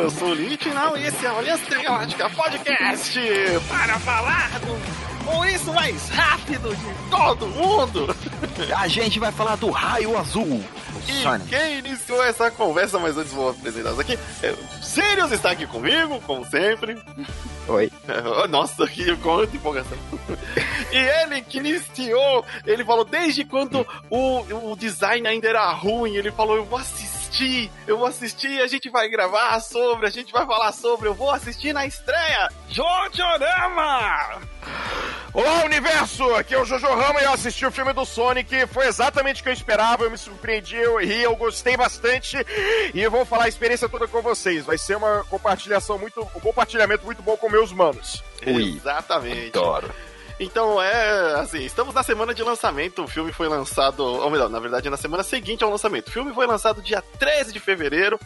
eu sou o Litinal e esse é o Aliança Galáctica Podcast para falar do ou isso mais rápido de todo mundo. A gente vai falar do raio azul. E quem iniciou essa conversa, mas antes vou apresentar aqui, é, Sirius está aqui comigo, como sempre. Oi. Nossa, que quanta empolgação. e ele que iniciou, ele falou desde quando o, o design ainda era ruim, ele falou, eu vou assistir, eu vou assistir, a gente vai gravar sobre, a gente vai falar sobre, eu vou assistir na estreia, Jojorama! Olá, universo! Aqui é o Jojo Rama e eu assisti o filme do Sonic. Foi exatamente o que eu esperava, eu me surpreendi, eu ri, eu gostei bastante. E eu vou falar a experiência toda com vocês. Vai ser uma compartilhação muito. um compartilhamento muito bom com meus manos. Ui, Exatamente. Adoro. Então é assim, estamos na semana de lançamento. O filme foi lançado, ou melhor, na verdade, na semana seguinte ao lançamento. O filme foi lançado dia 13 de fevereiro.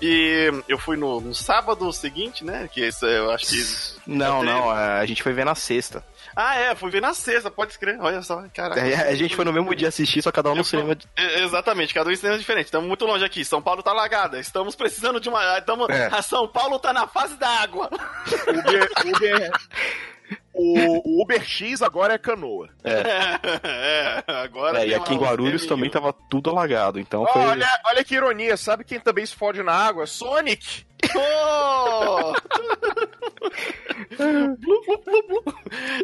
E eu fui no, no sábado seguinte, né? Que esse eu acho que. Não, não, a gente foi ver na sexta. Ah, é, fui ver na sexta, pode escrever. Olha só, caraca. É, A gente foi no mesmo dia assistir, só cada um no cinema. É, Exatamente, cada um em cinema diferente. Estamos muito longe aqui. São Paulo tá lagada. Estamos precisando de uma. Estamos... É. A São Paulo tá na fase da água. Uber, Uber, o, o Uber X agora é canoa. É, agora. É, e aqui em Guarulhos também tava tudo alagado, então Ó, foi. Olha, olha que ironia, sabe quem também se fode na água? Sonic!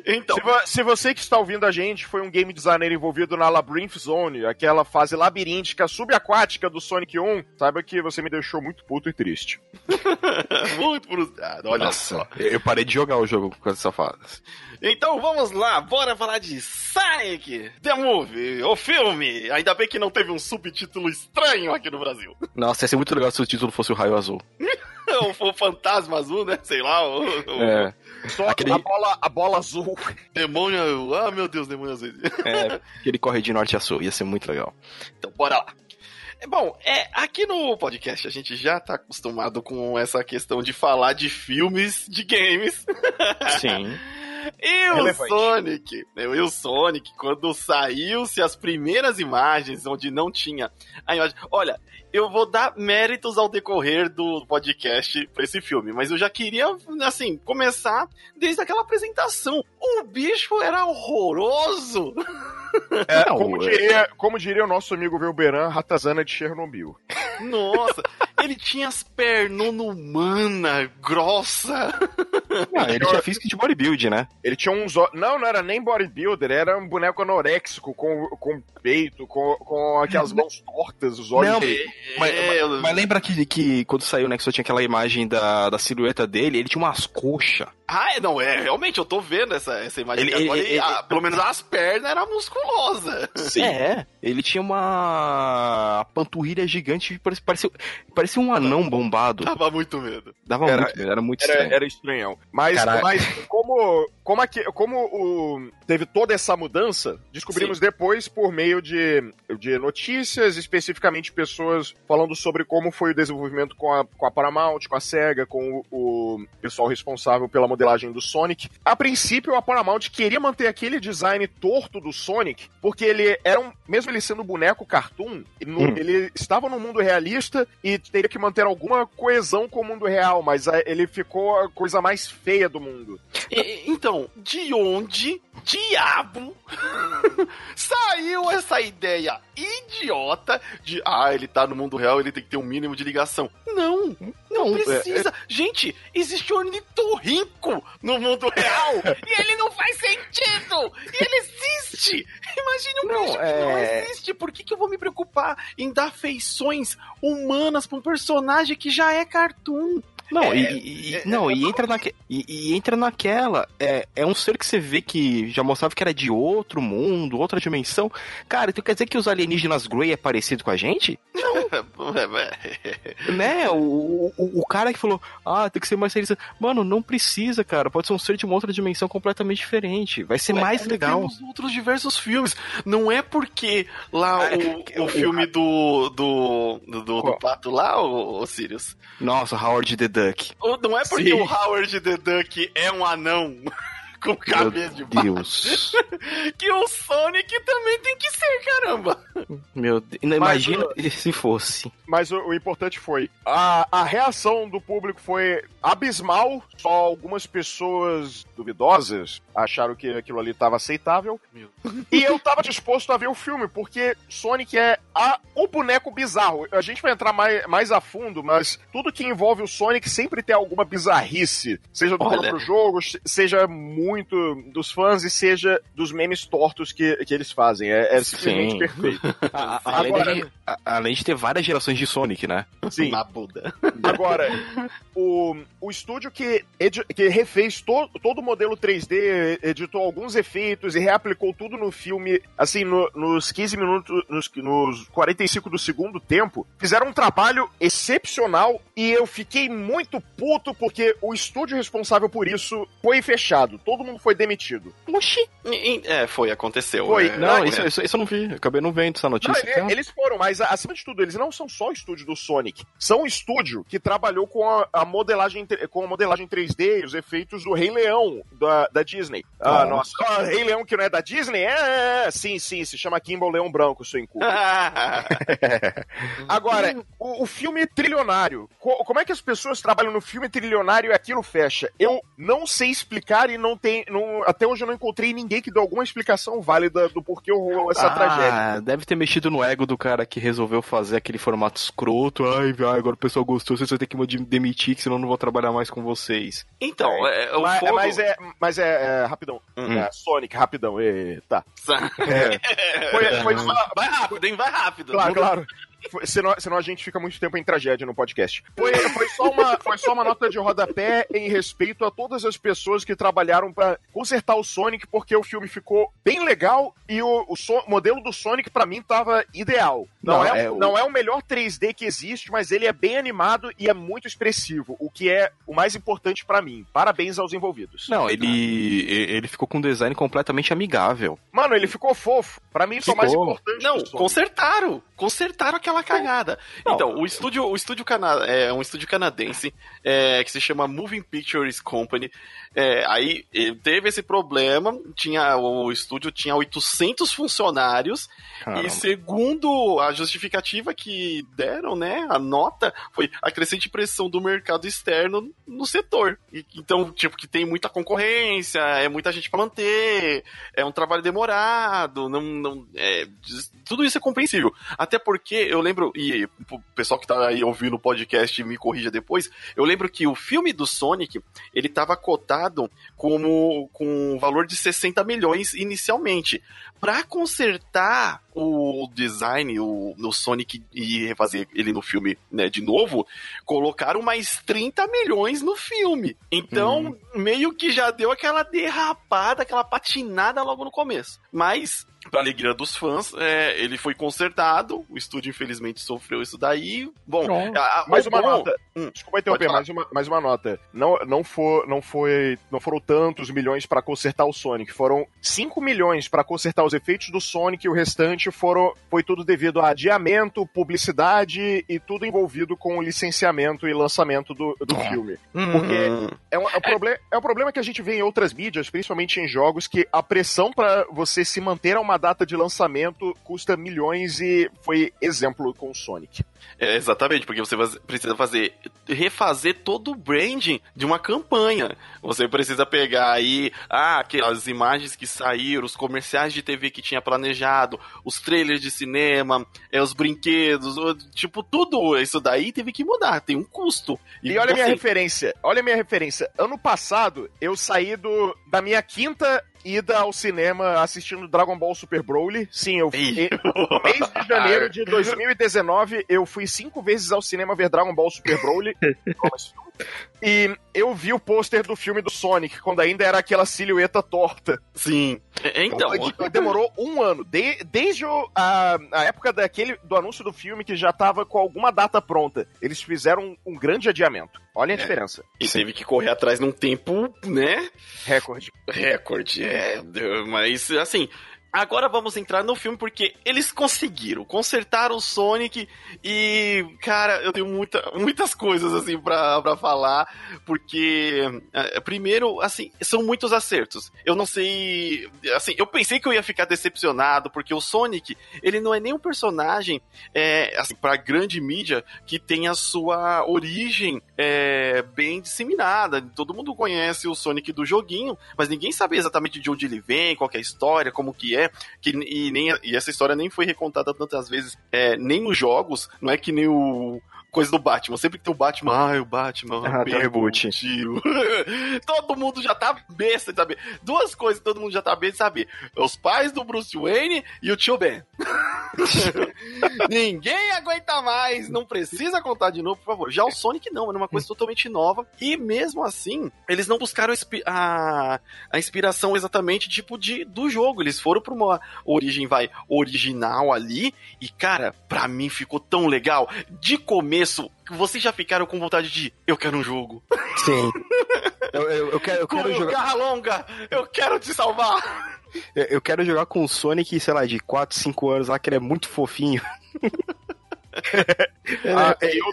Então, Se, vo- se você que está ouvindo a gente foi um game designer envolvido na Labyrinth Zone, aquela fase labiríntica subaquática do Sonic 1, saiba que você me deixou muito puto e triste. muito frustrado. Olha Nossa, só. eu parei de jogar o jogo com essa fase. Então vamos lá, bora falar de Sonic, The Movie, o filme. Ainda bem que não teve um subtítulo estranho aqui no Brasil. Nossa, ia ser muito legal se o título fosse o Raio Azul. o, o Fantasma Azul, né? Sei lá, o, o É, Só Aquele- a, bola, a bola azul. Demônio. Ah, meu Deus, Demônio Azul. é, que ele corre de norte a sul, ia ser muito legal. Então, bora lá. É, Bom, é, aqui no podcast a gente já tá acostumado com essa questão de falar de filmes de games. Sim. E o. Sonic, né, e o Sonic, quando saiu-se as primeiras imagens, onde não tinha a imagem. Olha, eu vou dar méritos ao decorrer do podcast pra esse filme, mas eu já queria, assim, começar desde aquela apresentação. O bicho era horroroso. É, Não, como, é- diria, como diria o nosso amigo Velberan, ratazana de Chernobyl. Nossa, ele tinha as pernonas humanas, grossa. Ah, ele tinha física de bodybuild, né? Ele tinha uns. Não, não era nem bodybuilder, era um boneco anoréxico, com, com peito, com, com aquelas mãos tortas, os olhos. Não, dele. Mas, mas- mas lembra que, que quando saiu, né, que só tinha aquela imagem da, da silhueta dele, ele tinha umas coxas. Ah, é, não, é, realmente, eu tô vendo essa, essa imagem Ele- aqui agora, ele- ele- ah, pelo menos as pernas eram musculosas. É, ele tinha uma panturrilha gigante, parecia, parecia, parecia um anão bombado. Dava muito medo. Dava Era- muito, medo, era muito Era, estranho. era estranhão. Mas, Caraca. mas como, como, aqui, como o, teve toda essa mudança, descobrimos depois por meio de, de notícias, especificamente pessoas falando sobre como foi o desenvolvimento com a, com a Paramount, com a SEGA, com o, o pessoal responsável pela modelagem do Sonic. A princípio, a Paramount queria manter aquele design torto do Sonic, porque ele era um, mesmo ele sendo boneco cartoon, no- Hum. ele estava no mundo realista e teria que manter alguma coesão com o mundo real, mas é, ele ficou a coisa mais feia do mundo. E- então, de onde diabo saiu essa ideia idiota de ah, ele tá no mundo real, ele tem que ter um mínimo de ligação? Não, não Não, é- precisa. Gente, existe ornitorrinco no mundo real e ele não faz sentido. E ele existe. Imagine um Não, bicho que não é- existe. Por que, que eu vou me preocupar em dar feições humanas pra um personagem que já é cartoon? Não, É, e, e- e- não, e entra, naque, e, e entra naquela. É, é um ser que você vê que já mostrava que era de outro mundo, outra dimensão. Cara, então quer dizer que os alienígenas Grey é parecido com a gente? né? O, o, o cara que falou, ah, tem que ser mais realista. Mano, não precisa, cara. Pode ser um ser de uma outra dimensão completamente diferente. Vai ser Ué, mais legal. Temos outros diversos filmes. Não é porque lá Ah, o, o filme do, do, do, do, Qual? pato lá, o, o Sirius. Nossa, Howard the Duck. Ou Não é porque Sim. o Howard the Duck é um anão com cabeça de baixo Deus. que o Sonic também tem que ser, caramba. Meu Deus. Não, Mas, Imagina se fosse. mas o, o importante foi a, a reação do público foi abismal. Só algumas pessoas duvidosas acharam que aquilo ali estava aceitável. Meu. E eu tava disposto a ver o filme, porque Sonic é a, o boneco bizarro. A gente vai entrar mais, mais a fundo, mas tudo que envolve o Sonic sempre tem alguma bizarrice. Seja do Olha. próprio jogo, seja muito dos fãs e seja dos memes tortos que, que eles fazem. É, é simplesmente Sim. perfeito. A- a- além, Agora- de, a- além de ter várias gerações de Sonic, né? Sim. Na Buda. Agora, o, o estúdio que, edi- que refez to, todo o modelo 3D, editou alguns efeitos e reaplicou tudo no filme, assim, no- nos 15 minutos, nos, nos 45 do segundo tempo, fizeram um trabalho excepcional e eu fiquei muito puto porque o estúdio responsável por isso foi fechado. Todo mundo foi demitido. Oxi! É, foi, aconteceu. Foi. É, Não, é. isso, isso, isso eu não vi. Eu acabei não vendo essa Não, notícia. ele- eles foram, mas acima de tudo, eles não são só o estúdio do Sonic. São o estúdio que trabalhou com a, a modelagem com a modelagem 3D e os efeitos do Rei Leão da, da Disney. Ah, nossa. Nossa. Ah, Rei Leão que não é da Disney? É, é, sim, sim, se chama Kimball Leão Branco, seu inculto. Agora, o, o filme trilionário. Co- como é que as pessoas trabalham no filme trilionário e aquilo fecha? Eu não sei explicar e não tem. não- até hoje eu não encontrei ninguém que deu alguma explicação válida do porquê rolou essa tragédia. Ah, deve ter mexido no ego do cara que resolveu fazer aquele formato escroto. Ai, agora o pessoal gostou, vocês vão ter que me demitir, que senão eu não vou trabalhar mais com vocês. Então, é, o mas, fogo... mas é, mas é, é, rapidão. Hum. É, Sonic, rapidão. E, tá. É. Foi, foi Vai- Vai rápido, hein? Vai rápido. Claro, claro. Senão, senão a gente fica muito tempo em tragédia no podcast. Foi, foi, só uma, foi só uma nota de rodapé em respeito a todas as pessoas que trabalharam pra consertar o Sonic, porque o filme ficou bem legal e o, o so- modelo do Sonic pra mim tava ideal. Não, Não, é, é o- não é o melhor 3D que existe, mas ele é bem animado e é muito expressivo, o que é o mais importante pra mim. Parabéns aos envolvidos. Não, ele, ele ficou com um design completamente amigável. Mano, ele ficou fofo. Pra mim, isso é o mais importante. Não, consertaram. Consertaram aquela cagada. Não. Então, o estúdio, o estúdio cana é um estúdio canadense é, que se chama Moving Pictures Company. É, aí eh, teve esse problema. Tinha o estúdio tinha 800 funcionários Caramba. e segundo a justificativa que deram, né, a nota foi a crescente pressão do mercado externo no setor. E- então, tipo, que tem muita concorrência, é muita gente pra manter, é um trabalho demorado, não, não é, tudo isso é compreensível. Até porque eu lembro, e o pessoal que tá aí ouvindo o podcast me corrija depois, eu lembro que o filme do Sonic, ele tava cotado como com um valor de 60 milhões inicialmente. Pra consertar o design, o, o Sonic e refazer ele no filme né, de novo, colocaram mais 30 milhões no filme. Então, meio que já deu aquela derrapada, aquela patinada logo no começo. Mas, pra alegria dos fãs, é, ele foi consertado. O estúdio, infelizmente, sofreu isso daí. Bom, a- a- Mais uma bom- nota. Hum, Desculpa interromper, mais uma, mais uma nota. Não, não, for, não, foi, não foram tantos milhões pra consertar o Sonic. Foram 5 milhões pra consertar os efeitos do Sonic e o restante foram, foi tudo devido a adiamento, publicidade e tudo envolvido com o licenciamento e lançamento do, do Ah. filme. Porque É um, é, um proble- é um problema que a gente vê em outras mídias, principalmente em jogos, que a pressão pra você se manter a uma data de lançamento custa milhões e foi exemplo com o Sonic. É, exatamente, porque você precisa fazer refazer todo o branding de uma campanha. Você precisa pegar aí ah, aquelas imagens que saíram, os comerciais de TV que tinha planejado, os trailers de cinema, é, os brinquedos, tipo, tudo isso daí teve que mudar, tem um custo. E, olha a minha assim, referência, olha a minha referência. Ano passado, eu saí do, da minha quinta ida ao cinema assistindo Dragon Ball Super Broly. Sim, eu no mês de janeiro de 2019, eu fui cinco vezes ao cinema ver Dragon Ball Super Broly. E eu vi o pôster do filme do Sonic, quando ainda era aquela silhueta torta. Sim. É, Então, Foi- demorou um ano. De- desde o- a, a época daquele, do anúncio do filme, que já tava com alguma data pronta. Eles fizeram um, um grande adiamento. Olha a diferença. e teve que correr atrás num tempo, né? Recorde. Recorde, é. Mas, assim, agora vamos entrar no filme porque eles conseguiram consertar o Sonic e, cara, eu tenho muita, muitas coisas assim pra, pra falar, porque, é, primeiro, assim, são muitos acertos. Eu não sei, assim, eu pensei que eu ia ficar decepcionado porque o Sonic, ele não é nem um personagem, é, assim, pra grande mídia que tem a sua origem é, bem disseminada. Todo mundo conhece o Sonic do joguinho, mas ninguém sabe exatamente de onde ele vem, qual é a história, como que é, que, e, nem, e essa história nem foi recontada tantas vezes, é, nem nos jogos, não é que nem o, coisa do Batman. Sempre que tem o Batman, ai, o Batman. Ah, tem reboot. todo mundo já tá besta de saber. Duas coisas que todo mundo já tá besta de saber: os pais do Bruce Wayne e o tio Ben. Ninguém aguenta mais. Não precisa contar de novo, por favor. Já o Sonic não, é uma coisa totalmente nova. E mesmo assim, eles não buscaram a, a inspiração exatamente tipo de, do jogo. Eles foram pra uma origem, vai, original ali. E, cara, pra mim ficou tão legal. De começo, vocês já ficaram com vontade de eu quero um jogo. Sim. eu, eu, eu, quero, eu quero jogar. Garra longa, eu quero te salvar. Eu quero jogar com o Sonic, sei lá, de 4, 5 anos lá, que ele é muito fofinho. ah, é, eu,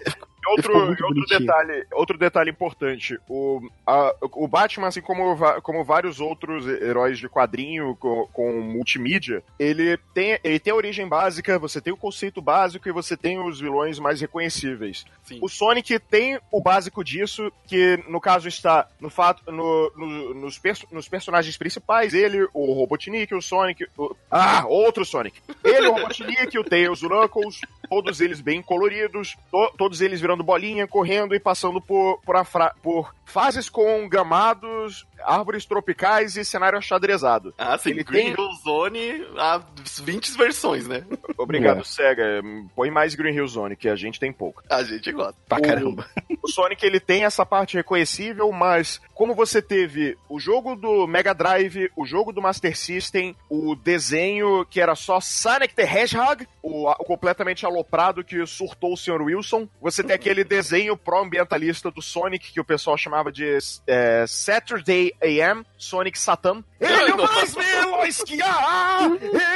outro, outro detalhe, outro detalhe importante, o, a, o Batman, assim como, como vários outros heróis de quadrinho com, com, multimídia, ele tem, ele tem a origem básica, você tem o conceito básico e você tem os vilões mais reconhecíveis. Sim. O Sonic tem o básico disso, que no caso está no fato no, no, nos, perso nos personagens principais, ele, o Robotnik, o Sonic, o, ah, outro Sonic. Ele, o Robotnik, o Tails, o Knuckles, todos eles bem coloridos, to todos eles virando bolinha, correndo e passando por, por, por fases com gramados, árvores tropicais e cenário achadrezado. Ah, sim, Ele Green tem... Hill Zone há 20 versões, né? Obrigado, é. SEGA. Põe mais Green Hill Zone, que a gente tem pouco. A gente gosta. Pra caramba. O, o Sonic, ele tem essa parte reconhecível, mas como você teve o jogo do Mega Drive, o jogo do Master System, o desenho que era só Sonic the Hedgehog, o, o completamente aloprado que surtou o Sr. Wilson, você tem aquele desenho pró-ambientalista do Sonic que o pessoal chamava de é, Saturday AM, Sonic Satan. Ele é o mais veloz que há!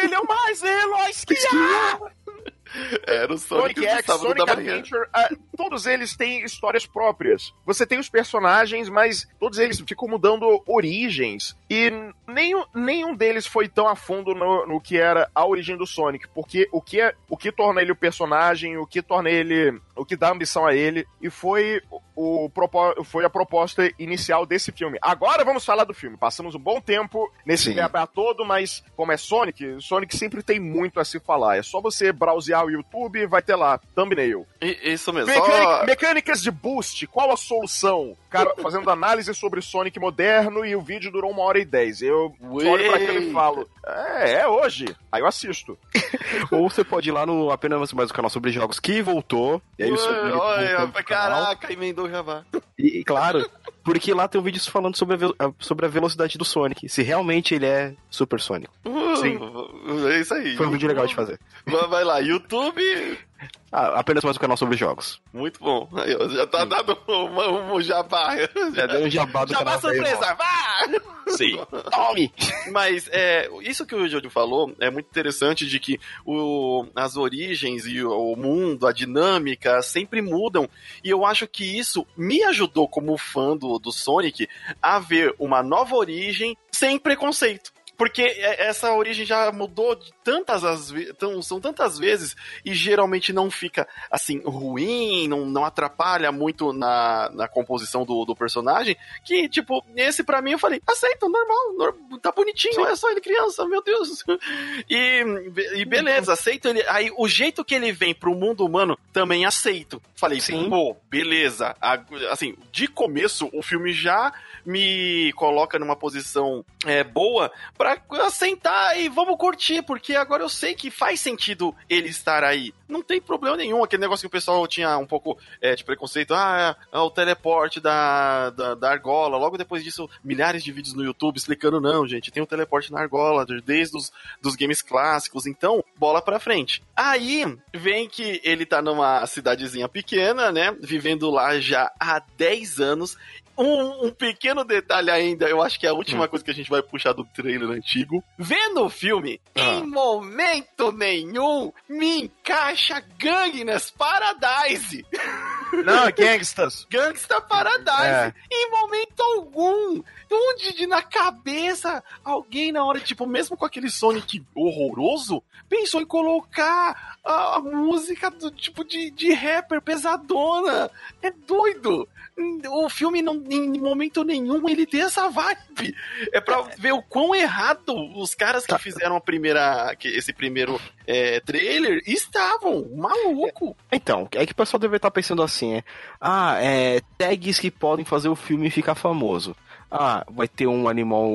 Ele é o mais veloz que há! Era o Sonic, Sonic X, Sonic Adventure, uh, todos eles têm histórias próprias. Você tem os personagens, mas todos eles ficam mudando origens. E nenhum, nenhum deles foi tão a fundo no, no que era a origem do Sonic. Porque o que, é, o que torna ele o personagem, o que torna ele. O que dá ambição a ele, e foi o, foi a proposta inicial desse filme. Agora vamos falar do filme. Passamos um bom tempo nesse mapa todo, mas como é Sonic, Sonic sempre tem muito a se falar. É só você browsear o YouTube e vai ter lá, thumbnail. isso mesmo. Mecânica. Mecânicas de boost, qual a solução? Cara, fazendo análise sobre Sonic moderno e o vídeo durou uma hora e dez. Eu Ué. olho pra aquilo e falo, é, é hoje. Aí eu assisto. Ou você pode ir lá no Apenas Mais o canal sobre jogos que voltou. E aí Ué, olha, caraca, emendou Java. E, claro, porque lá tem um vídeo falando sobre a, sobre a velocidade do Sonic. Se realmente ele é supersônico. Sim. É isso aí. Foi um vídeo legal de fazer. Vai lá, YouTube. Ah, apenas mais um canal sobre jogos. Muito bom. Aí, já tá dando um, um jabá. Já deu um jabá do jabá canal. Jabá surpresa, vá! Sim. Tome! Mas é, isso que o Júlio falou é muito interessante de que o, as origens e o mundo, a dinâmica sempre mudam. E eu acho que isso me ajudou como fã do, do Sonic a ver uma nova origem sem preconceito. Porque é, essa origem já mudou de tantas as tão, são tantas vezes e geralmente não fica assim ruim, não, não atrapalha muito na, na composição do, do personagem. Que, tipo, esse para mim eu falei, aceita, normal, tá bonitinho, Sim. é só ele criança, meu Deus. E, e beleza, aceito ele. Aí o jeito que ele vem pro mundo humano também aceito. Falei, Sim. pô, beleza. Assim, de começo o filme já me coloca numa posição é, boa para sentar e vamos curtir, porque agora eu sei que faz sentido ele estar aí. Não tem problema nenhum. Aquele negócio que o pessoal tinha um pouco é, de preconceito. Ah, é, o teleporte da, da, da, argola. Logo depois disso, milhares de vídeos no YouTube explicando, não, gente, tem um teleporte na argola, desde os dos games clássicos. Então, bola pra frente. Aí, vem que ele tá numa cidadezinha pequena, né? Vivendo lá já há 10 anos um, um pequeno detalhe ainda, eu acho que é a última hum. coisa que a gente vai puxar do trailer antigo. Vendo o filme, ah. em momento nenhum me encaixa Gangness Paradise. Não, Gangsters. Gangsta Paradise. É. Em momento algum. Onde de, na cabeça alguém na hora, tipo, mesmo com aquele Sonic horroroso, pensou em colocar a, a música do tipo de, de rapper pesadona. É doido o filme não, em momento nenhum ele tem essa vibe. É pra ver o quão errado os caras que tá. fizeram a primeira, esse primeiro é, trailer estavam maluco. Então, é que o pessoal deve estar pensando assim, é, ah, é tags que podem fazer o filme ficar famoso. Ah, vai ter um animal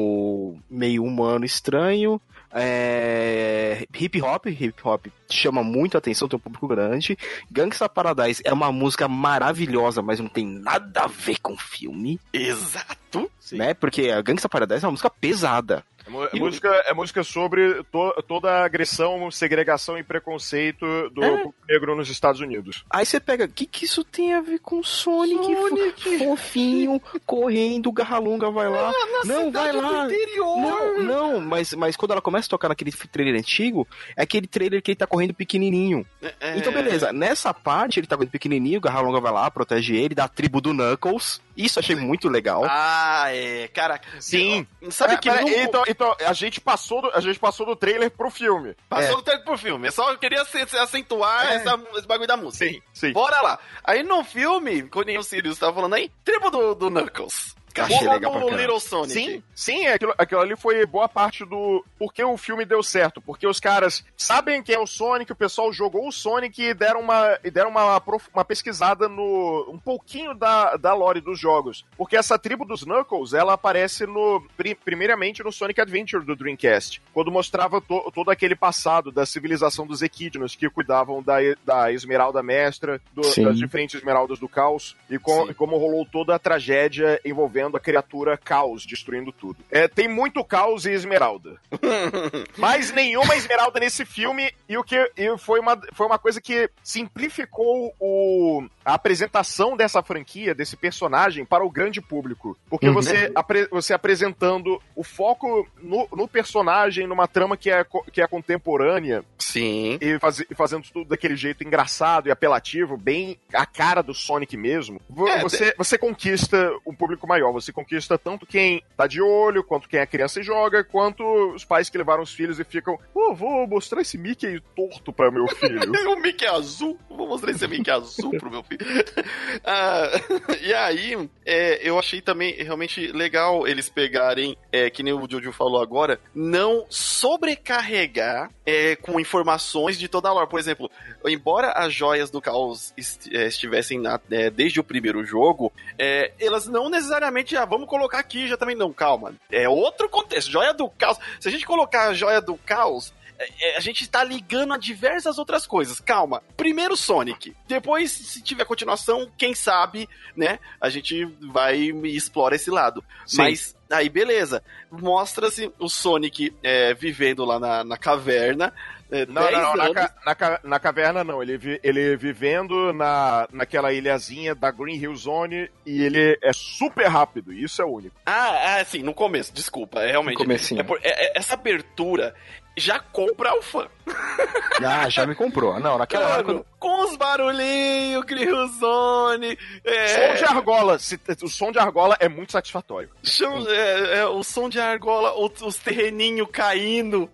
meio humano estranho, é, hip hop, hip hop chama muito a atenção, tem um público grande. Gangsta Paradise é uma música maravilhosa, mas não tem nada a ver com o filme. Exato. Né? Porque a Gangsta Paradise é uma música pesada. É, e... música, é música sobre to, toda a agressão, segregação e preconceito do é. negro nos Estados Unidos. Aí você pega, o que, que isso tem a ver com Sonic? Sonic. Fofinho, correndo, Garralunga vai lá. Ah, não, vai lá. Não, não, mas, mas quando ela começa a tocar naquele trailer antigo, é aquele trailer que ele tá correndo pequenininho. É... é. Então, beleza, nessa parte ele tá correndo pequenininho, o Garralunga vai lá, protege ele, da tribo do Knuckles. Isso achei muito legal. Ah, é. Cara, sim. Sabe é, que. Pera, não... então, então, a gente passou do, a gente passou do trailer pro filme. Passou é. do trailer pro filme. Eu só queria acentuar é. essa, esse bagulho da música. Sim, sim. Bora lá. Aí no filme, quando o Sirius tava falando aí, tribo do, do Knuckles. Achei legal pra Little Sonic. Sim, sim, aquilo, aquilo ali foi boa parte do porque o filme deu certo. Porque os caras sabem quem é o Sonic, o pessoal jogou o Sonic e deram uma, e deram uma, uma pesquisada no um pouquinho da, da lore dos jogos. Porque essa tribo dos Knuckles, ela aparece no primeiramente no Sonic Adventure do Dreamcast, quando mostrava to, todo aquele passado da civilização dos Equidnos que cuidavam da, da Esmeralda Mestra, do, das diferentes Esmeraldas do Caos, e, com, e como rolou toda a tragédia envolvendo a criatura caos, destruindo tudo. É, tem muito caos e esmeralda. Mas nenhuma esmeralda nesse filme, e o que e foi, uma, foi uma coisa que simplificou o, a apresentação dessa franquia, desse personagem, para o grande público. Porque uhum. você, apre, você apresentando o foco no, no, personagem, numa trama que é, que é contemporânea. Sim. E faz, fazendo tudo daquele jeito engraçado e apelativo, bem a cara do Sonic mesmo. É, você, você conquista um público maior você conquista tanto quem tá de olho, quanto quem é criança e joga, quanto os pais que levaram os filhos e ficam, oh, vou mostrar esse Mickey torto pra meu filho. o Mickey azul, vou mostrar esse Mickey azul pro meu filho. Ah, e aí, é, eu achei também realmente legal eles pegarem, é, que nem o Jojo falou agora, não sobrecarregar é, com informações de toda a lore. Por exemplo, embora as joias do caos é, estivessem na, é, desde o primeiro jogo, é, elas não necessariamente já vamos colocar aqui, já também não, calma. É outro contexto. Joia do caos. Se a gente colocar a joia do caos, é, é, a gente está ligando a diversas outras coisas. Calma. Primeiro Sonic. Depois, se tiver continuação, quem sabe, né? A gente vai e explora esse lado. Sim. Mas aí, beleza. Mostra-se o Sonic é, vivendo lá na, na caverna. É, não, não, não na, na, na, caverna não. Ele, vi, ele vivendo na, naquela ilhazinha da Green Hill Zone e ele é super rápido. Isso é único. Ah, é, sim, no começo, desculpa. É realmente. No é, por, é, é, essa abertura já compra o fã. Ah, já me comprou. Não, naquela Mano, hora. Quando... Com os barulhinhos, Criozone. É... Som de argola. O som de argola é muito satisfatório. É, é, o som de argola, os terreninhos caindo.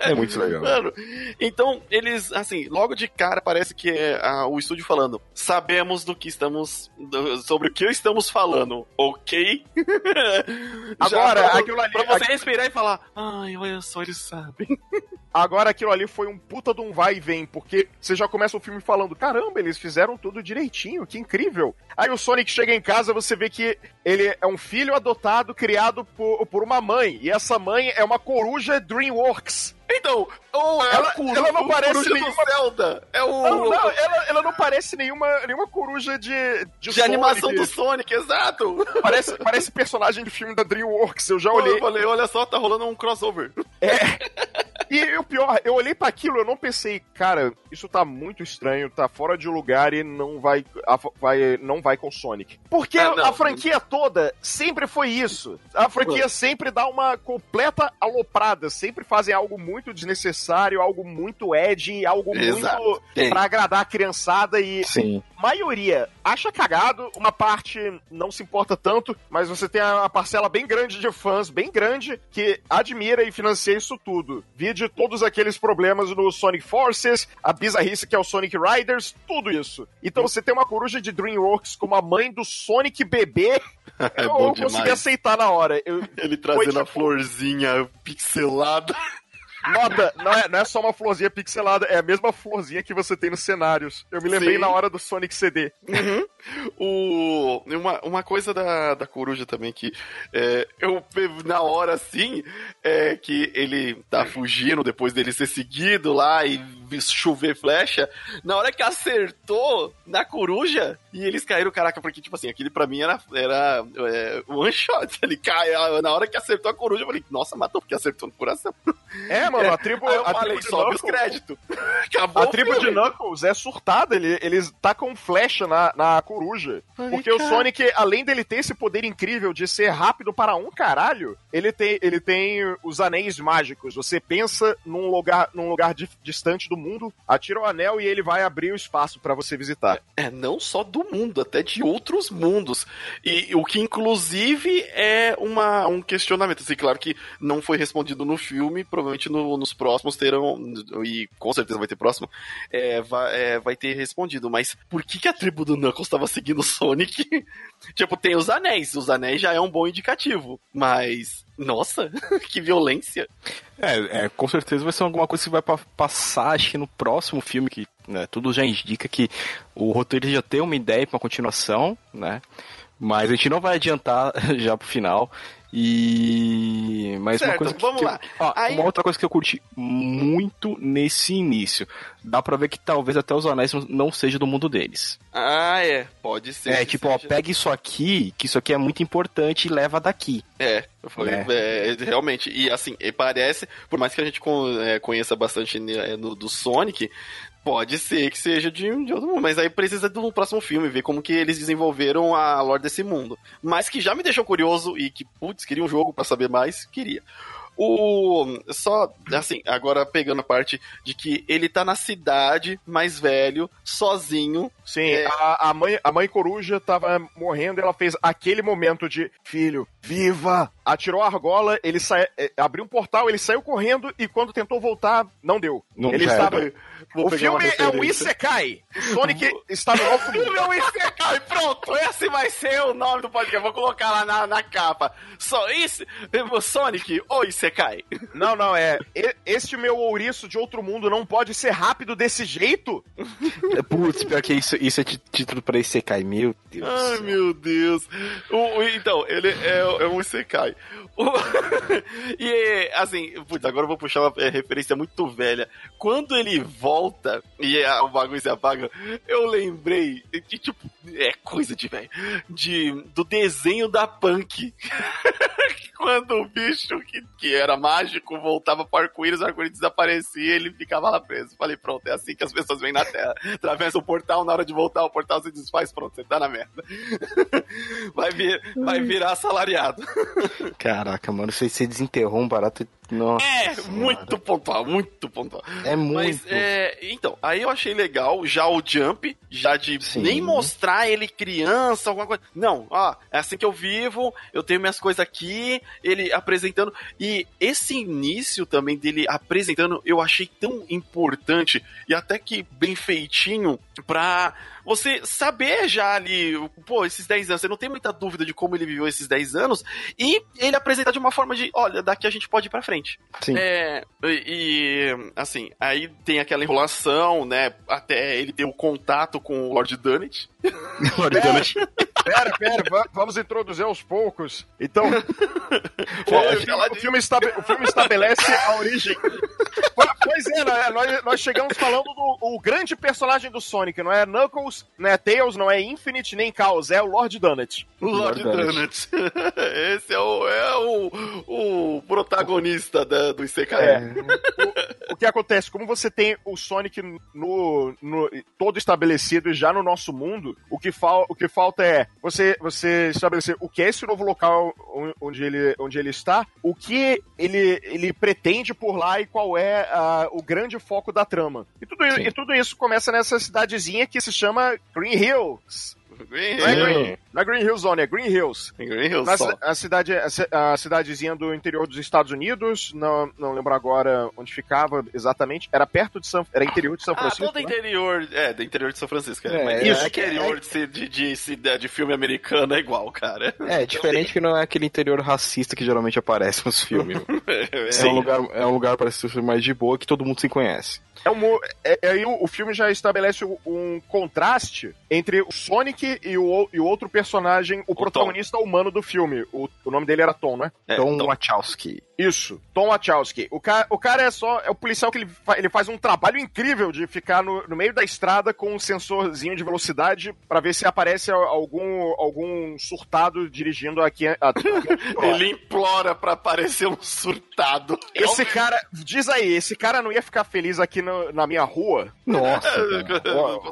É muito legal. Mano, então, eles, assim, logo de cara parece que é a, o estúdio falando: sabemos do que estamos. Do, sobre o que estamos falando, ok? Agora, pra, aquilo ali. Pra você aquilo... respirar e falar: ai, olha eles sabem. Agora aquilo ali foi um puta de um vai e vem, porque você já começa o filme falando: caramba, eles fizeram tudo direitinho, que incrível. Aí o Sonic chega em casa, você vê que ele é um filho adotado criado por, por uma mãe, e essa mãe é uma coruja Dreamworks. Então, ou é ela, coruja, ela não parece nenhuma Zelda. É o não, não ela, ela, não parece nenhuma, nenhuma coruja de de, de animação do Sonic, exato. Parece parece personagem de filme da DreamWorks. Eu já olhei. Eu falei, olha só, tá rolando um crossover. É. E o pior, eu olhei para aquilo, eu não pensei, cara, isso tá muito estranho, tá fora de lugar e não vai, a, vai não vai com Sonic. Porque ah, a franquia toda sempre foi isso. A franquia sempre dá uma completa aloprada, sempre fazem algo muito desnecessário, algo muito edgy, algo Exato. muito para agradar a criançada e Sim. maioria acha cagado, uma parte não se importa tanto, mas você tem uma parcela bem grande de fãs, bem grande, que admira e financia isso tudo. Vide todos aqueles problemas no Sonic Forces, a bizarrice que é o Sonic Riders, tudo isso. Então você tem uma coruja de DreamWorks como a mãe do Sonic bebê. É eu, eu consegui aceitar na hora. Eu, Ele trazendo tipo... a florzinha pixelada. Nota, não é, não é só uma florzinha pixelada, é a mesma florzinha que você tem nos cenários. Eu me lembrei Sim. na hora do Sonic CD. Uhum. O, uma, uma coisa da, da coruja também que é, eu na hora assim é que ele tá fugindo depois dele ser seguido lá e chover flecha. Na hora que acertou na coruja e eles caíram, caraca, porque tipo assim, aquele pra mim era, era é, one shot. Ele cai, na hora que acertou a coruja, eu falei, nossa, matou porque acertou no coração. É, mano, a tribo. Aí eu a falei, tribo sobe os créditos. Acabou a tribo de Knuckles é surtada, ele, eles tacam flecha na, na coruja. Ai, porque cara. o Sonic, além dele ter esse poder incrível de ser rápido para um caralho, ele tem, ele tem os anéis mágicos. Você pensa num lugar, num lugar distante do mundo, atira o anel e ele vai abrir o espaço para você visitar. É, não só do mundo, até de outros mundos. E o que, inclusive, é uma, um questionamento. Assim, claro que não foi respondido no filme, provavelmente no, nos próximos terão, e com certeza vai ter próximo, é, vai, é, vai ter respondido. Mas por que, que a tribo do Knuckles estava seguindo o Sonic? tipo, tem os anéis. Os anéis já é um bom indicativo. Mas nossa, que violência. É, é, com certeza vai ser alguma coisa que vai passar, acho que no próximo filme, que né, tudo já indica que o roteiro já tem uma ideia para uma continuação, né? Mas a gente não vai adiantar já pro final. E. Mas certo, uma coisa que, vamos que, lá. Ó, Aí... Uma outra coisa que eu curti muito nesse início. Dá pra ver que talvez até os anéis não seja do mundo deles. Ah, é. Pode ser. É, tipo, seja. ó, pega isso aqui, que isso aqui é muito importante e leva daqui. É, eu falei, é. Realmente. E assim, parece, por mais que a gente é, conheça bastante né, no, do Sonic, Pode ser que seja de, de outro mundo, mas aí precisa do próximo filme, ver como que eles desenvolveram a lore desse mundo. Mas que já me deixou curioso e que, putz, queria um jogo para saber mais, queria. O. Só, assim, agora pegando a parte de que ele tá na cidade, mais velho, sozinho. Sim, é... a, a, mãe, a mãe coruja tava morrendo e ela fez aquele momento de filho, viva! Atirou a argola, ele sai, é, abriu um portal, ele saiu correndo e quando tentou voltar, não deu. Não ele estava. o filme é um Isekai. O Sonic está no alto mundo. é um Isekai, pronto! Esse vai ser o nome do podcast. Vou colocar lá na, na capa. Só isso. Sonic, ou Isekai. Não, não, é. Este meu ouriço de outro mundo não pode ser rápido desse jeito? Putz, pior que isso, isso é título pra Isekai, meu Deus. Ai, meu Deus. O, então, ele é é um Isekai. e assim, putz, agora eu vou puxar uma é, referência muito velha. Quando ele volta e o bagulho se apaga, eu lembrei de tipo, é coisa de velho, de do desenho da Punk. Quando o bicho que, que era mágico voltava pro arco-íris, o arco-íris desaparecia ele ficava lá preso. Falei, pronto, é assim que as pessoas vêm na Terra. Atravessa o portal, na hora de voltar, o portal se desfaz, pronto, você tá na merda. Vai, vir, vai virar assalariado. Caraca, mano, você, você desenterrou um barato. Nossa. É, muito pontual, muito pontual. É muito. Mas, é, então, aí eu achei legal já o Jump, já de Sim. nem mostrar ele criança, alguma coisa. Não, ó, é assim que eu vivo, eu tenho minhas coisas aqui, ele apresentando. E esse início também dele apresentando, eu achei tão importante e até que bem feitinho pra você saber já ali, pô, esses 10 anos, você não tem muita dúvida de como ele viveu esses 10 anos, e ele apresenta de uma forma de, olha, daqui a gente pode ir pra frente. Sim. É, e, assim, aí tem aquela enrolação, né, até ele ter o um contato com o Lord Dunnett. Lord Dunnett. Pera, pera, vamos introduzir aos poucos. Então, o, filme, o, filme o filme estabelece a origem. Pois É, nós, nós, chegamos falando do o grande personagem do Sonic, não é Knuckles, não é Tails, não é Infinite nem Chaos, é o Lord Donut. O Lord, Lord Donut. Esse é o, é o, o protagonista da, do Isekai. É. o, o, que acontece, como você tem o Sonic no, no, todo estabelecido já no nosso mundo, o que, fal, o que falta é você, você estabelecer o que é esse novo local onde ele, onde ele está, o que ele, ele pretende por lá e qual é uh, o grande foco da trama. E tudo, e tudo isso começa nessa cidadezinha que se chama Green Hills. Green Não é Green, não é Green Hill Zone, é Green Hills. Green Hills Na. A, cidade, a, a, cidadezinha do interior dos Estados Unidos, não, não lembro agora onde ficava exatamente. Era perto de São... Era interior de São Francisco. Ah, todo né? interior, é, do interior de São Francisco. É, mas isso. É interior é, de, de, de, de, filme americano é igual, cara. É, diferente que não é aquele interior racista que geralmente aparece nos filmes. é, um lugar, é um lugar para ser mais de boa que todo mundo se conhece. É um, é, é, o, o filme já estabelece um contraste entre o Sonic e o, e o outro personagem, o, o protagonista Tom. humano do filme. O, o nome dele era Tom, né? É, Tom, Tom Wachowski. Isso, Tom Wachowski. O cara, o cara é só. É o policial que ele, fa, ele faz um trabalho incrível de ficar no, no meio da estrada com um sensorzinho de velocidade para ver se aparece algum, algum surtado dirigindo aqui. A, a ele implora para aparecer um surtado. Esse cara. Diz aí, esse cara não ia ficar feliz aqui no, na minha rua? Nossa.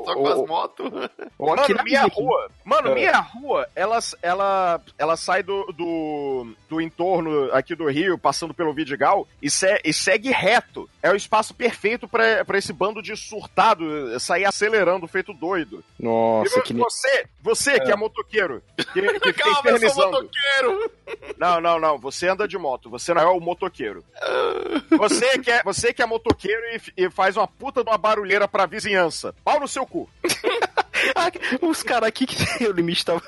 Só com as motos. Mano, minha rua. Mano, é. minha rua, ela, ela, ela sai do, do, do entorno aqui do Rio, passando pelo Vidigal e, se, e segue reto. É o espaço perfeito para esse bando de surtado sair acelerando, feito doido. Nossa, e que Você, você é. que é motoqueiro, que, que Calma, eu sou motoqueiro! Não, não, não. Você anda de moto, você não é o motoqueiro. Você que é, você que é motoqueiro e, e faz uma puta de uma barulheira pra vizinhança. Pau no seu cu. Os caras aqui que tem o limite tava.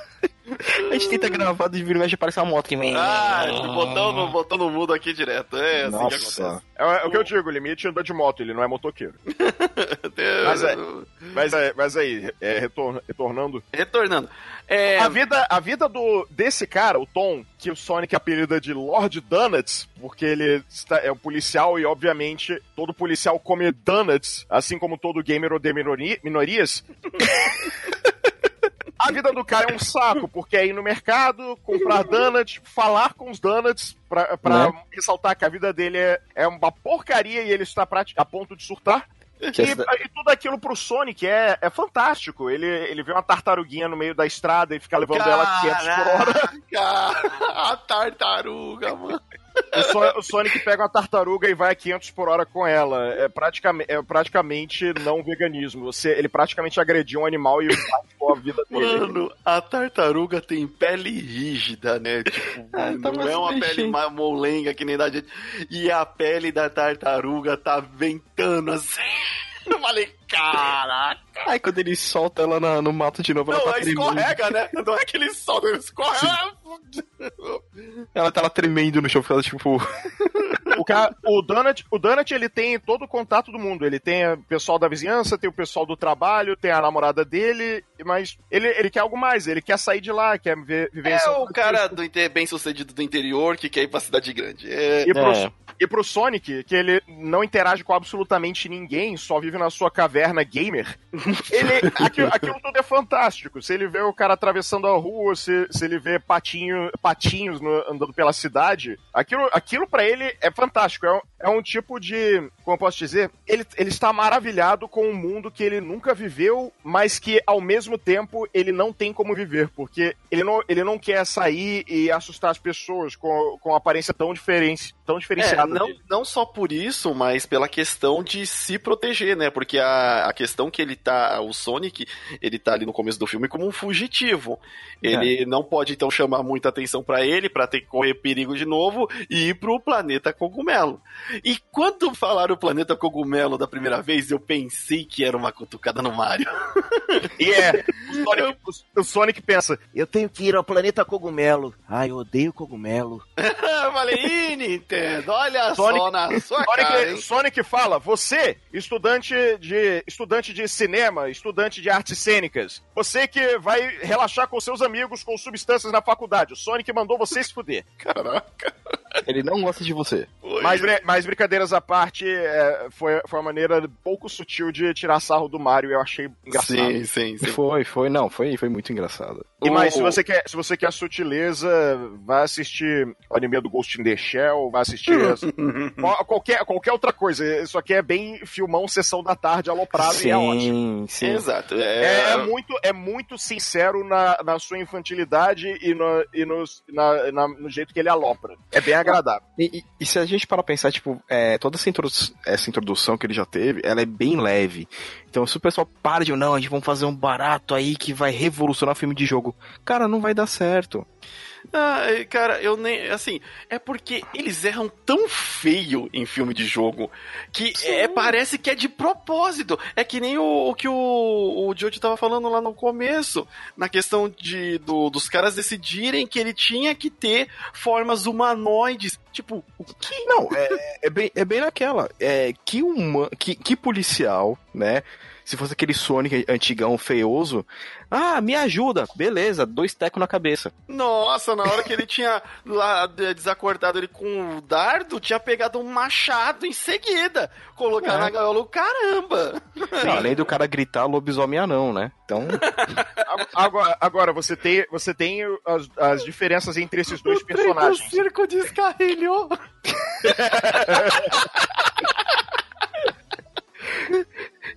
A gente tenta gravar de vir e aparece uma moto que vem. Ah, botando, botando mudo aqui direto. É assim Nossa. que acontece. É, é, o que eu digo, o limite anda de moto, ele não é motoqueiro. mas, é, mas, é, mas aí, é, retor, retornando. Retornando. É... A, vida, a vida do, desse cara, o Tom, que o Sonic apelida de Lord Donuts, porque ele está, é um policial e, obviamente, todo policial come donuts, assim como todo gamer odeia minorias. A vida do cara é um saco, porque é ir no mercado, comprar donuts, falar com os donuts pra, pra né? ressaltar que a vida dele é, é uma porcaria e ele está a ponto de surtar. E, e, tudo aquilo pro Sonic é, é fantástico. Ele, ele vê uma tartaruguinha no meio da estrada e fica levando Caraca, ela 500 por hora. A tartaruga, mano. O, so o, Sonic pega uma tartaruga e vai a 500 por hora com ela. É praticamente, é praticamente não veganismo. Você, ele praticamente agrediu um animal e matou a vida dele. Mano, a tartaruga tem pele rígida, né? Tipo, ah, tá não é uma pele molenga que nem da gente. E a pele da tartaruga tá ventando assim. Eu falei, caraca. Aí quando ele solta ela na, no mato de novo, não, ela tá escorrega, né? Não é que ele solta, ele escorrega. ela tá lá tremendo no chão, ela tipo. o, cara, o, Donut, o Donut, ele tem todo o contato do mundo. Ele tem o pessoal da vizinhança, tem o pessoal do trabalho, tem a namorada dele, mas ele, ele quer algo mais. Ele quer sair de lá, quer viver, viver é o cara do bem sucedido do interior que quer ir pra cidade grande. É... E, pro, é. e pro Sonic, que ele não interage com absolutamente ninguém, só vive na sua caverna gamer, ele, aquilo, aquilo tudo é fantástico. Se ele vê o cara atravessando a rua, se, se ele vê patinho, patinhos no, andando pela cidade, aquilo, aquilo para ele é fantástico. É um, é um tipo de. Como eu posso dizer? Ele, ele está maravilhado com um mundo que ele nunca viveu, mas que ao mesmo tempo ele não tem como viver, porque ele não, ele não quer sair e assustar as pessoas com, com aparência tão diferente, tão diferenciada. É, não, não só por isso, mas pela questão de se proteger, né? Porque a, a questão que ele tá. O Sonic, ele tá ali no começo do filme como um fugitivo. Ele é. não pode então chamar muita atenção para ele, para ter que correr perigo de novo e ir pro planeta cogumelo. E quando falaram o planeta cogumelo da primeira vez, eu pensei que era uma cutucada no Mario. E é, o Sonic, o, o Sonic pensa, eu tenho que ir ao planeta cogumelo. Ai, eu odeio cogumelo. eu falei, ih, Nintendo, olha Sonic, só na sua Sonic, cara. Hein? Sonic fala, você, estudante de, estudante de cinema, estudante de artes cênicas, você que vai relaxar com seus amigos com substâncias na faculdade, o Sonic mandou você se fuder. Caraca. Ele não gosta de você. Mas, mas brincadeiras à parte, é, foi, foi uma maneira pouco sutil de tirar sarro do Mario eu achei engraçado. Sim, sim, sim. Foi, foi, não, foi, foi muito engraçado. E mais, se você, quer, se você quer sutileza, vai assistir o anime do Ghost in the Shell, vai assistir as- qual- qualquer, qualquer outra coisa. Isso aqui é bem filmão, sessão da tarde, aloprado e é ótimo. Sim, sim. Exato. É, É, é muito, é muito sincero na, na sua infantilidade e, no, e nos- na- na- no jeito que ele alopra. É bem agradável. E, e- e se a gente para pensar, tipo, é, toda essa, introdu- essa introdução que ele já teve, ela é bem leve. Então, se o pessoal para de, não, a gente vai fazer um barato aí que vai revolucionar o filme de jogo. Cara, não vai dar certo. Ah, cara, eu nem. Assim, é porque eles erram tão feio em filme de jogo que é, parece que é de propósito. É que nem o, o que o, o Jojo tava falando lá no começo, na questão de, do- dos caras decidirem que ele tinha que ter formas humanoides. Tipo, o que? Não, é, é bem, é bem naquela. É, que, uma, que, que policial, né? Se fosse aquele Sonic antigão feioso, ah, me ajuda, beleza, dois tecos na cabeça. Nossa, na hora que ele tinha lá de- desacordado ele com o dardo, tinha pegado um machado em seguida. Colocar É. na gaiola, caramba! Não, além do cara gritar lobisomem anão, né? Então, Agora, agora você tem, você tem as, as diferenças entre esses dois personagens. circo descarrilhou.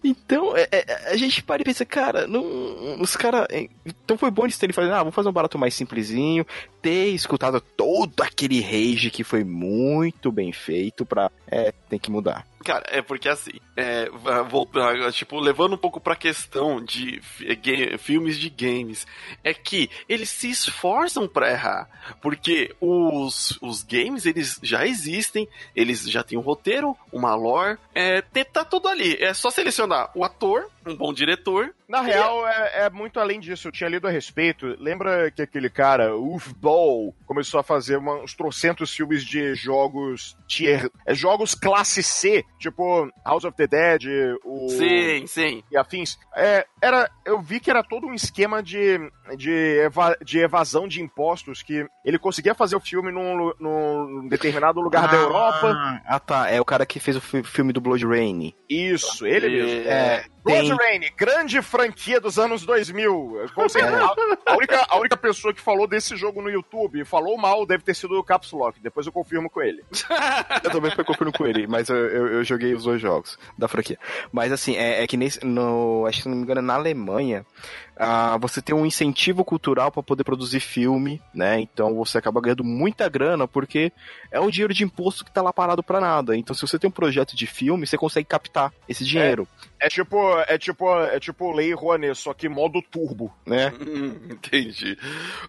Então, é- é- a gente para e pensa, cara, não, os caras. Então foi bom eles terem falado, ah, vamos fazer um barato mais simplesinho, ter escutado todo aquele rage que foi muito bem feito pra. É, tem que mudar. Cara, é porque assim, é, voltar, tipo, levando um pouco pra questão de fi- ga- filmes de games, é que eles se esforçam pra errar, porque os, os games, eles já existem, eles já têm um roteiro, uma lore, é, tá tudo ali, é só selecionar o ator, um bom diretor, Na real, é, é muito além disso. Eu tinha lido a respeito. Lembra que aquele cara, Uf Ball, começou a fazer uma- uns trocentos filmes de jogos tier, é, jogos classe C, tipo House of the Dead, o sim, sim, e afins. É, era, eu vi que era todo um esquema de, de, eva- de evasão de impostos que ele conseguia fazer o filme num, num determinado lugar da Europa. Ah, tá. É o cara que fez o fi- filme do Blood Rain. Isso, ele mesmo. É, Blood tem- Rain, grande franquia dos anos 2000. Com certeza, a, a única, a única pessoa que falou desse jogo no YouTube e falou mal deve ter sido o Caps Lock. Depois eu confirmo com ele. Eu também fui confirmo com ele, mas eu, eu, eu joguei os dois jogos da franquia. Mas assim, é, é que nesse, no, acho que se não me engano, é na Alemanha, ah, você tem um incentivo cultural para poder produzir filme, né? Então você acaba ganhando muita grana porque é o dinheiro de imposto que tá lá parado para nada. Então se você tem um projeto de filme, você consegue captar esse dinheiro, É tipo, é tipo, é tipo Lei Rouanet, só que modo turbo. né? Entendi.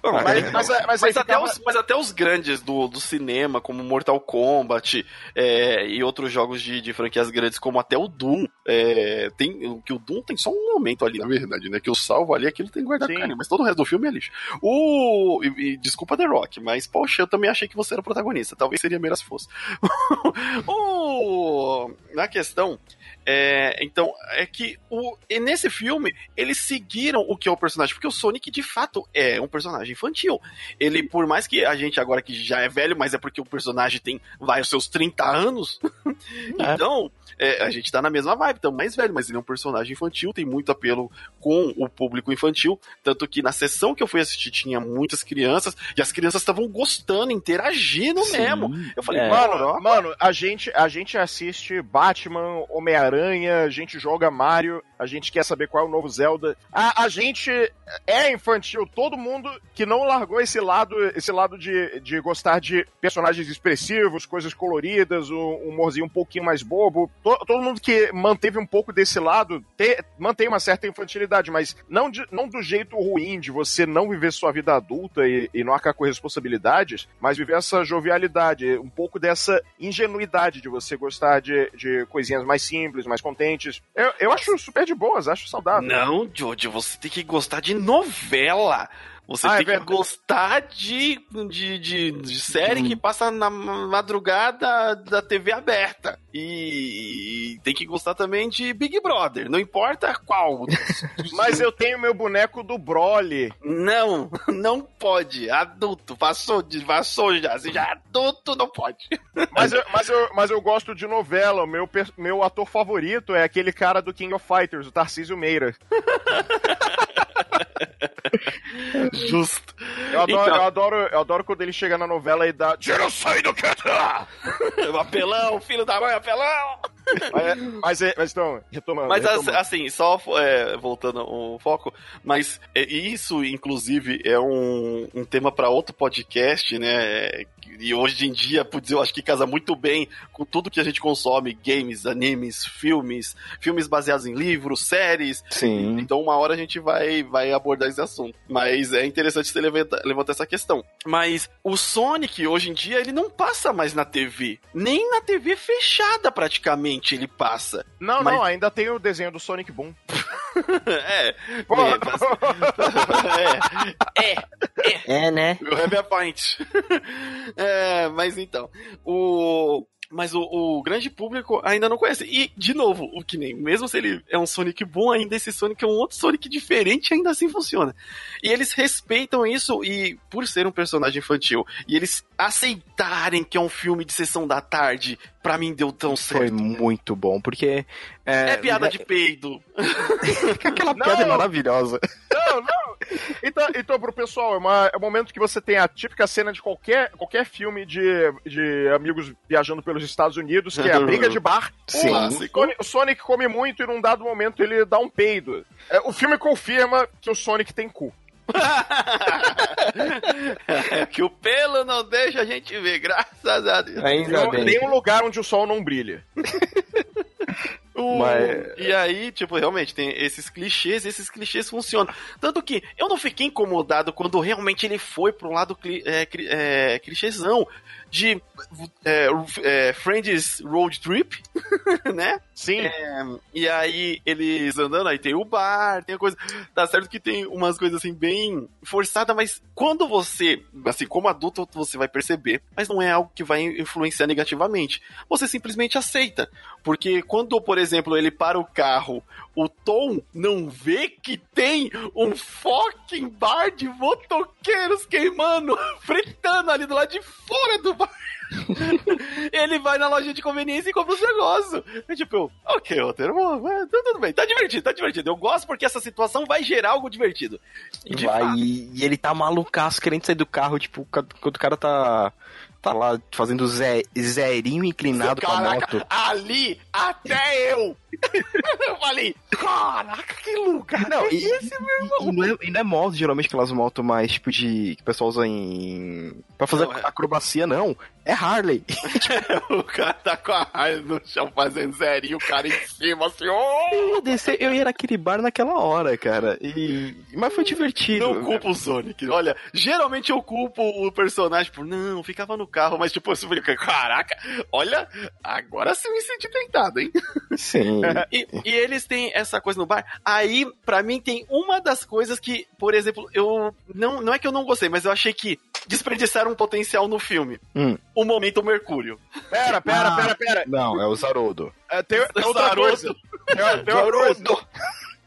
Mas, é, mas, mas, Mas aí até, ficava- os, mas até os grandes do, do cinema, como Mortal Kombat é, e outros jogos de, de franquias grandes, como até o Doom, é, tem, que o Doom tem só um momento ali, na verdade, né? Que o salvo ali, aquilo tem guardado Sim. carinho, mas todo o resto do filme é lixo. O, e, e desculpa The Rock, mas poxa, eu também achei que você era o protagonista. Talvez seria melhor se fosse. o, na questão, é, então, é que o, e nesse filme, eles seguiram o que é o personagem, porque o Sonic, de fato, é um personagem infantil. Ele, por mais que a gente agora que já é velho, mas é porque o personagem tem, vai, os seus 30 anos, É. então, é, a gente tá na mesma vibe, então mais velho, mas ele é um personagem infantil, tem muito apelo com o público infantil, tanto que na sessão que eu fui assistir tinha muitas crianças, e as crianças estavam gostando, interagindo Sim. mesmo. Eu falei, É. mano, Mano, a gente, a gente assiste Batman, Homem-Aranha, a gente joga Mario, a gente quer saber qual é o novo Zelda. A, a gente é infantil, todo mundo que não largou esse lado, esse lado de, de gostar de personagens expressivos, coisas coloridas, um humorzinho um pouquinho mais bobo. To- todo mundo que manteve um pouco desse lado te- mantém uma certa infantilidade, mas não, de- não do jeito ruim de você não viver sua vida adulta e, e não arcar com responsabilidades, mas viver essa jovialidade, um pouco dessa ingenuidade de você gostar de, de coisinhas mais simples, mais contentes. Eu, eu acho super de boas, acho saudável. Não, Jojo, você tem que gostar de novela. Você Ah, é tem que verdade. gostar de, de, de, de série que passa na madrugada da TV aberta. E, e tem que gostar também de Big Brother, não importa qual. Mas eu tenho meu boneco do Broly. Não, não pode. Adulto, passou, passou já. Se já é adulto, não pode. Mas eu, mas eu, mas eu gosto de novela. O meu, meu ator favorito é aquele cara do King of Fighters, o Tarcísio Meira. Justo. Eu adoro, Então. eu, adoro, eu adoro quando ele chega na novela e dá. Genocide Kata! apelão, filho da mãe, apelão! Mas, mas, é- mas então, retomando. Mas retomando. assim, só é, voltando ao foco, mas é, isso, inclusive, é um, um tema para outro podcast, né? E hoje em dia, putz, eu acho que casa muito bem com tudo que a gente consome: games, animes, filmes, filmes baseados em livros, séries. Sim. Então, uma hora a gente vai, vai abordar esse assunto. Mas é interessante você levantar, levantar essa questão. Mas o Sonic, hoje em dia, ele não passa mais na TV. Nem na TV fechada, praticamente, ele passa. Não, mas- não, ainda tem o desenho do Sonic Boom. é. É, mas- é, é, É, né? o Rebel Point. é, mas então, o. Mas o, o grande público ainda não conhece. E, de novo, o que nem, mesmo se ele é um Sonic bom, ainda esse Sonic é um outro Sonic diferente, ainda assim funciona. E eles respeitam isso, e por ser um personagem infantil, e eles aceitarem que é um filme de sessão da tarde, pra mim deu tão Foi certo. muito bom, porque. É, piada de peido. Aquela Não. piada é maravilhosa. Não, não. Então, então pro pessoal, é, uma- é o momento que você tem a típica cena de qualquer, qualquer filme de, de amigos viajando pelos Estados Unidos, que é a briga de bar. Sim. O Sonic, o Sonic come muito e num dado momento ele dá um peido. É, o filme confirma que o Sonic tem cu. Que o pelo não deixa a gente ver, graças a Deus. Ainda Não, bem. tem um lugar onde o sol não brilha. Mas- E aí, tipo, realmente tem esses clichês, e esses clichês funcionam. Tanto que eu não fiquei incomodado quando realmente ele foi pro lado cli é, cri é, clichêzão de é, é, Friends Road Trip, né? Sim. E aí eles andando, aí tem o bar, tem a coisa. Tá certo que tem umas coisas assim bem forçadas, mas quando você, assim, como adulto, você vai perceber, mas não é algo que vai influenciar negativamente. Você simplesmente aceita. Porque quando, por exemplo, ele para o carro, o Tom não vê que tem um fucking bar de motoqueiros queimando, fritando ali do lado de fora do bar. ele vai na loja de conveniência e compra os negócios. É tipo, eu, ok, roteiro, é, tudo, bem, tá divertido, tá divertido. Eu gosto porque essa situação vai gerar algo divertido. E Vai, e, e ele tá malucaço querendo sair do carro, tipo, quando o cara tá. Tá lá fazendo ze, zerinho inclinado com a Caraca, moto. ali, até eu! eu falei, caraca, que lugar Não, é e, esse, meu irmão? e não é, e não é moto, geralmente aquelas motos mais tipo de. que o pessoal usa em. pra fazer Não, é- acrobacia, não. É Harley. o cara tá com a raiva no chão fazendo zerinho, o cara em cima, assim, oh! Eu ia descer, eu ia naquele bar naquela hora, cara. E, mas foi divertido. Não culpo o Sonic. Olha, geralmente eu culpo o personagem por, não, ficava no carro, mas tipo, eu falei, caraca, olha, agora sim me senti tentado, hein? Sim. E, e eles têm essa coisa no bar. Aí, pra mim, tem uma das coisas que, por exemplo, eu. Não, não é que eu não gostei, mas eu achei que desperdiçaram um potencial no filme. Hum. O momento Mercúrio. Pera, pera, Ah. pera, pera. Não, é o Zarodo. É, tem, tem outra coisa. Tem, tem uma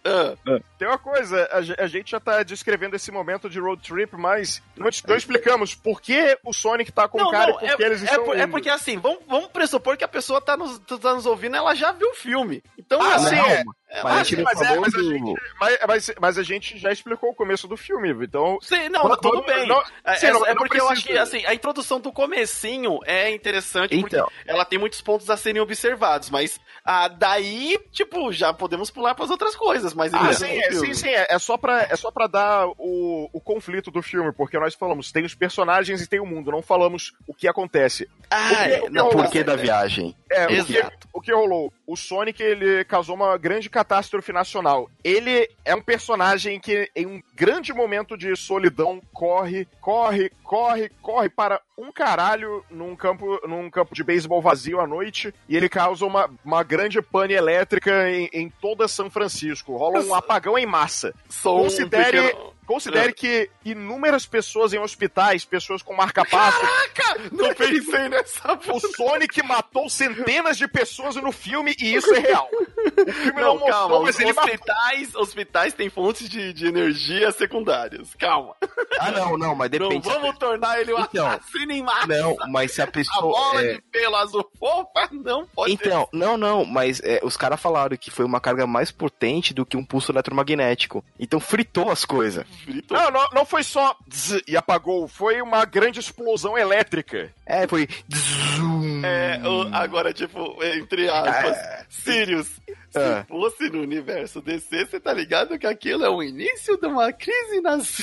coisa. Ah, Tem uma coisa, a, a gente já tá descrevendo esse momento de road trip, mas não, não explicamos por que o Sonic tá com o cara não, e por que é, eles é, estão por- é porque assim, vamos, vamos pressupor que a pessoa tá nos, tá nos ouvindo, ela já viu o filme. Então, Ah, assim, não, é, Mas a gente sim, não mas é, mas a do. gente- Mas, mas, mas a gente já explicou o começo do filme, então... Sim, não, Quando- tudo bem. não- É, sim, é- não- é porque eu acho que assim, a introdução do comecinho é interessante porque Então. ela tem muitos pontos a serem observados, mas ah, daí, tipo, já podemos pular para as outras coisas, mas Ah, sim, é, sim, sim, é, é só pra, é só pra dar o, o conflito do filme, porque nós falamos, tem os personagens e tem o mundo, não falamos o que acontece. Ah, O que- é, o que não, rolou? Por que da viagem? É, o que, Exato. o que rolou? O Sonic, ele causou uma grande catástrofe nacional. Ele é um personagem que, em um grande momento de solidão, corre, corre, corre, corre para um caralho num campo, num campo de beisebol vazio à noite, e ele causa uma, uma grande pane elétrica em, em toda São Francisco. Rola um apagão em massa. Só um Considere, pequeno- considere que inúmeras pessoas em hospitais, pessoas com marca-passo. Caraca! Não pensei nessa O Sonic matou centenas de pessoas no filme e isso é real. O filme não, Não, calma, mostrou, mas os ele matou. hospitais, hospitais têm fontes de, de energia secundárias. Calma. Ah, não, não, mas Não depende. vamos tornar ele um Então, assassino Não, mas se a A pessoa. bola é, de pelo azul fofa não pode Então, não, não, mas é, os caras falaram que foi uma carga mais potente do que um pulso eletromagnético. Então fritou as coisas. ser frito. Não, não, não foi só zzz e apagou, foi uma grande explosão elétrica. É, foi. Zoom. É, agora, tipo, entre aspas, É. Sirius, se Ah. fosse no universo DC, você tá ligado que aquilo é o início de uma crise nas...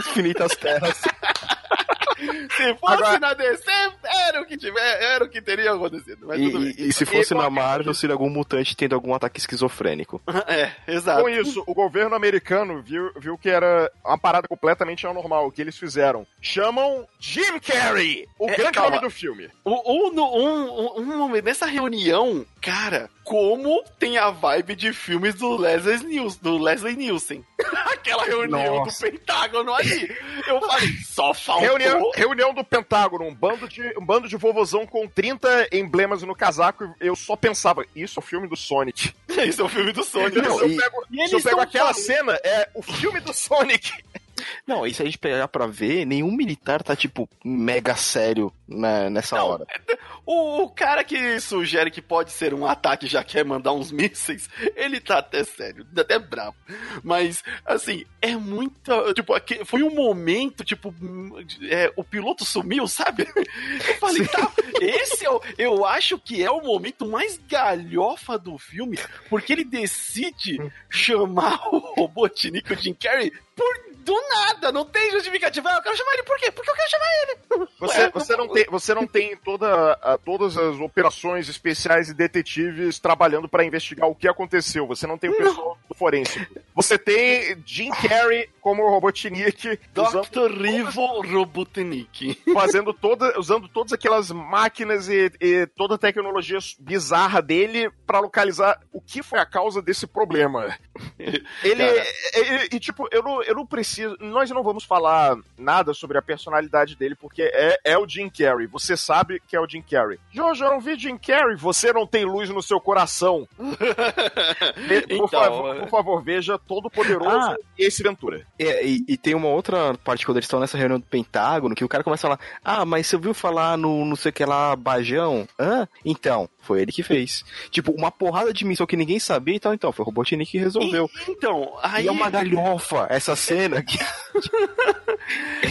Infinitas terras. Se fosse Agora- na DC, era o que tiver, era o que teria acontecido. Mas E, tudo bem. e- e se fosse E- na Marvel, seria algum mutante tendo algum ataque esquizofrênico. É, exato. Com isso, o governo americano viu, viu que era uma parada completamente anormal. O que eles fizeram? Chamam Jim Carrey, o É, grande calma. nome do filme. Um, um, um momento, nessa reunião, cara, como tem a vibe de filmes do Leslie Nielsen, do Leslie Nielsen. Aquela reunião Nossa. do Pentágono ali. Eu falei, só faltou. Reunião, reunião do Pentágono, um bando, de, um bando de vovozão com 30 emblemas no casaco. Eu só pensava, isso é o filme do Sonic. Esse é o filme do Sonic. Não, se eu e- pego, e se eu pego aquela falando- cena, é o filme do Sonic. Não, e se a gente pegar pra ver, nenhum militar tá, tipo, mega sério né, nessa Não, hora. O, o cara que sugere que pode ser um ataque já quer mandar uns mísseis, ele tá até sério, até bravo. Mas, assim, é muita. Tipo, foi um momento, tipo, é, o piloto sumiu, sabe? Eu falei, tá, esse é o, eu acho que é o momento mais galhofa do filme, porque ele decide chamar o Robotnik, o Jim Carrey, por do nada, não tem justificativa. Ah, Eu quero chamar ele por quê? Porque eu quero chamar ele. Você, Ué, você, não, tem, você não tem toda, a- todas as operações especiais e detetives trabalhando pra investigar o que aconteceu. Você não tem o pessoal do forense. Você tem Jim Carrey como o Robotnik Dr. Rivo Robotnik. fazendo toda, usando todas aquelas máquinas e, e toda a tecnologia bizarra dele pra localizar o que foi a causa desse problema. Ele, e tipo, eu não, eu não preciso. Nós não vamos falar nada sobre a personalidade dele, porque é, é o Jim Carrey. Você sabe que é o Jim Carrey. Jojo, eu não vi Jim Carrey. Você não tem luz no seu coração. Ve- por, Então, favor, por favor, veja Todo Poderoso Ah. Ace Ventura. É, e, e tem uma outra parte quando eles estão nessa reunião do Pentágono, que o cara começa a falar, ah, mas você ouviu falar no não sei o que lá, Bajão? Hã? Então, foi ele que fez. Tipo, uma porrada de missão que ninguém sabia, então, então, foi o Robotnik que resolveu. Então, aí. E é uma galhofa essa cena que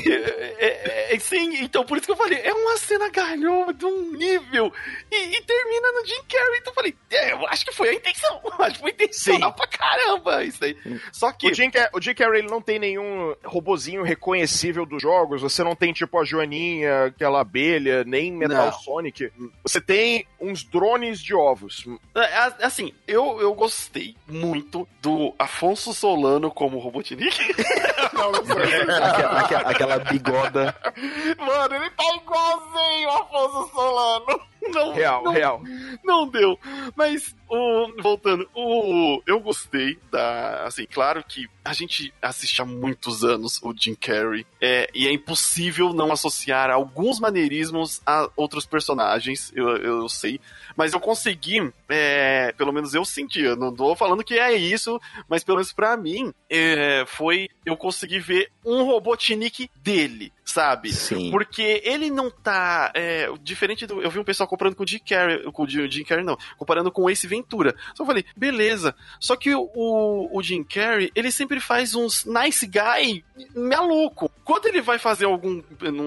É, é, é, sim, então por isso que eu falei, é uma cena galhofa de um nível e, e termina no Jim Carrey. Então eu falei, é, eu acho que foi a intenção. Acho que foi intencional pra caramba isso aí. Só que. O Jim, o Jim Carrey ele não tem nenhum robozinho reconhecível dos jogos. Você não tem, tipo, a Joaninha, aquela abelha, nem Metal Não. Sonic. Você tem uns drones de ovos. É, a- Assim, eu, eu gostei muito do Afonso Solano como Robotnik. não, não foi. aquela, aquela- aquela bigoda. Mano, ele tá igualzinho o Afonso Solano. Não, Real, não, real. não deu. Mas, o, voltando, o, eu gostei da. Assim, claro que a gente assiste há muitos anos o Jim Carrey. É, e é impossível não associar alguns maneirismos a outros personagens, eu, eu sei. Mas eu consegui, é, pelo menos eu senti, eu não tô falando que é isso, mas pelo menos pra mim, é, foi. Eu consegui ver um Robotnik dele, sabe? Sim. Porque ele não tá. é, diferente do. Eu vi um pessoal comparando com o Jim Carrey. Com o Jim Jim Carrey, não. Comparando com o Ace Ventura. Só falei, beleza. Só que o, o, o Jim Carrey, ele sempre faz uns nice guy maluco. Quando ele vai fazer algum,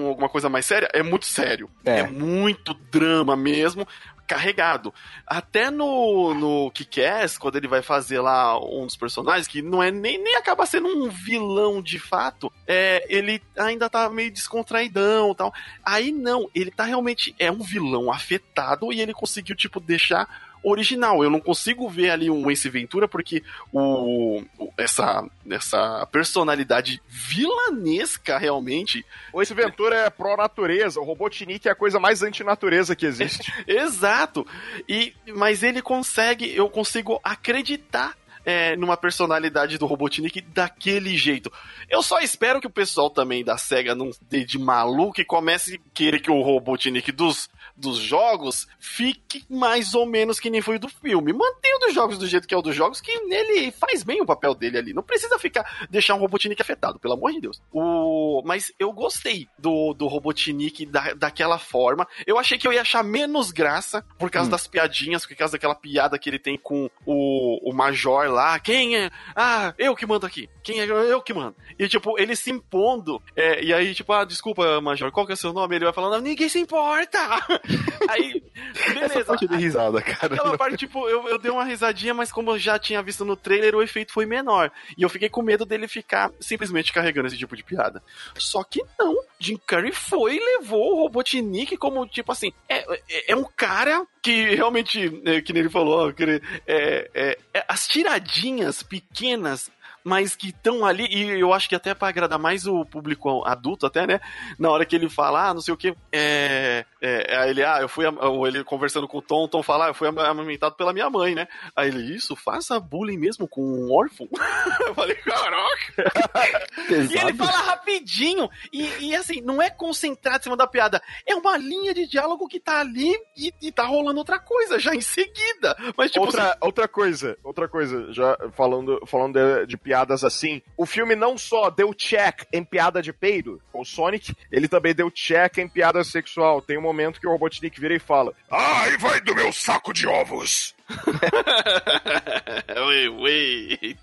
alguma coisa mais séria, é muito sério. É. é muito drama mesmo. Carregado. Até no, no Kick-Ass, quando ele vai fazer lá um dos personagens, que não é nem, nem acaba sendo um vilão de fato, é, ele ainda tá meio descontraidão tal. Aí não, ele tá realmente. É um vilão afetado e ele conseguiu, tipo, deixar original. Eu não consigo ver ali um Ace Ventura porque o, essa, essa personalidade vilanesca realmente. O Ace Ventura é pró-natureza. O Robotnik é a coisa mais antinatureza que existe. Exato. E, mas ele consegue, eu consigo acreditar. É, numa personalidade do Robotnik daquele jeito. Eu só espero que o pessoal também da SEGA não dê de maluco e comece a querer que o Robotnik dos dos jogos fique mais ou menos que nem foi o do filme. Mantenha o dos jogos do jeito que é o dos jogos, que ele faz bem o papel dele ali. Não precisa ficar deixar um Robotnik afetado, pelo amor de Deus. O... Mas eu gostei do, do Robotnik da, daquela forma. Eu achei que eu ia achar menos graça por causa hum. das piadinhas, por causa daquela piada que ele tem com o, o Major lá. Quem é? Ah, eu que mando aqui. Quem é? Eu que mando. E tipo, ele se impondo. É, e aí, tipo, ah, desculpa, Major, qual que é o seu nome? Ele vai falando, ninguém se importa! Aí, beleza. Essa parte de risada, cara. Aquela parte, tipo, eu, eu dei uma risadinha, mas como eu já tinha visto no trailer, o efeito foi menor. E eu fiquei com medo dele ficar simplesmente carregando esse tipo de piada. Só que não. Jim Carrey foi e levou o Robotnik como, tipo assim, é, é, é um cara que realmente, é, que ele falou, que ele, é, as tiradinhas pequenas mas que estão ali, e eu acho que até para agradar mais o público adulto, até, né? Na hora que ele fala, ah, não sei o que, é, é, é ele, ah, eu fui, ou ele conversando com o Tom, Tom fala, ah, eu fui amamentado pela minha mãe, né? Aí ele, isso, faça bullying mesmo com um órfão? eu falei, caraca! e ele fala rapidinho, e, e, assim, não é concentrado em cima da piada, é uma linha de diálogo que tá ali e, e tá rolando outra coisa já em seguida. Mas, tipo, outra, assim... outra coisa, outra coisa, já falando, falando de, de piadas assim, o filme não só deu check em piada de peido, com o Sonic, ele também deu check em piada sexual. Tem uma momento que o Robotnik vira e fala: Ai, vai do meu saco de ovos! ui, ui.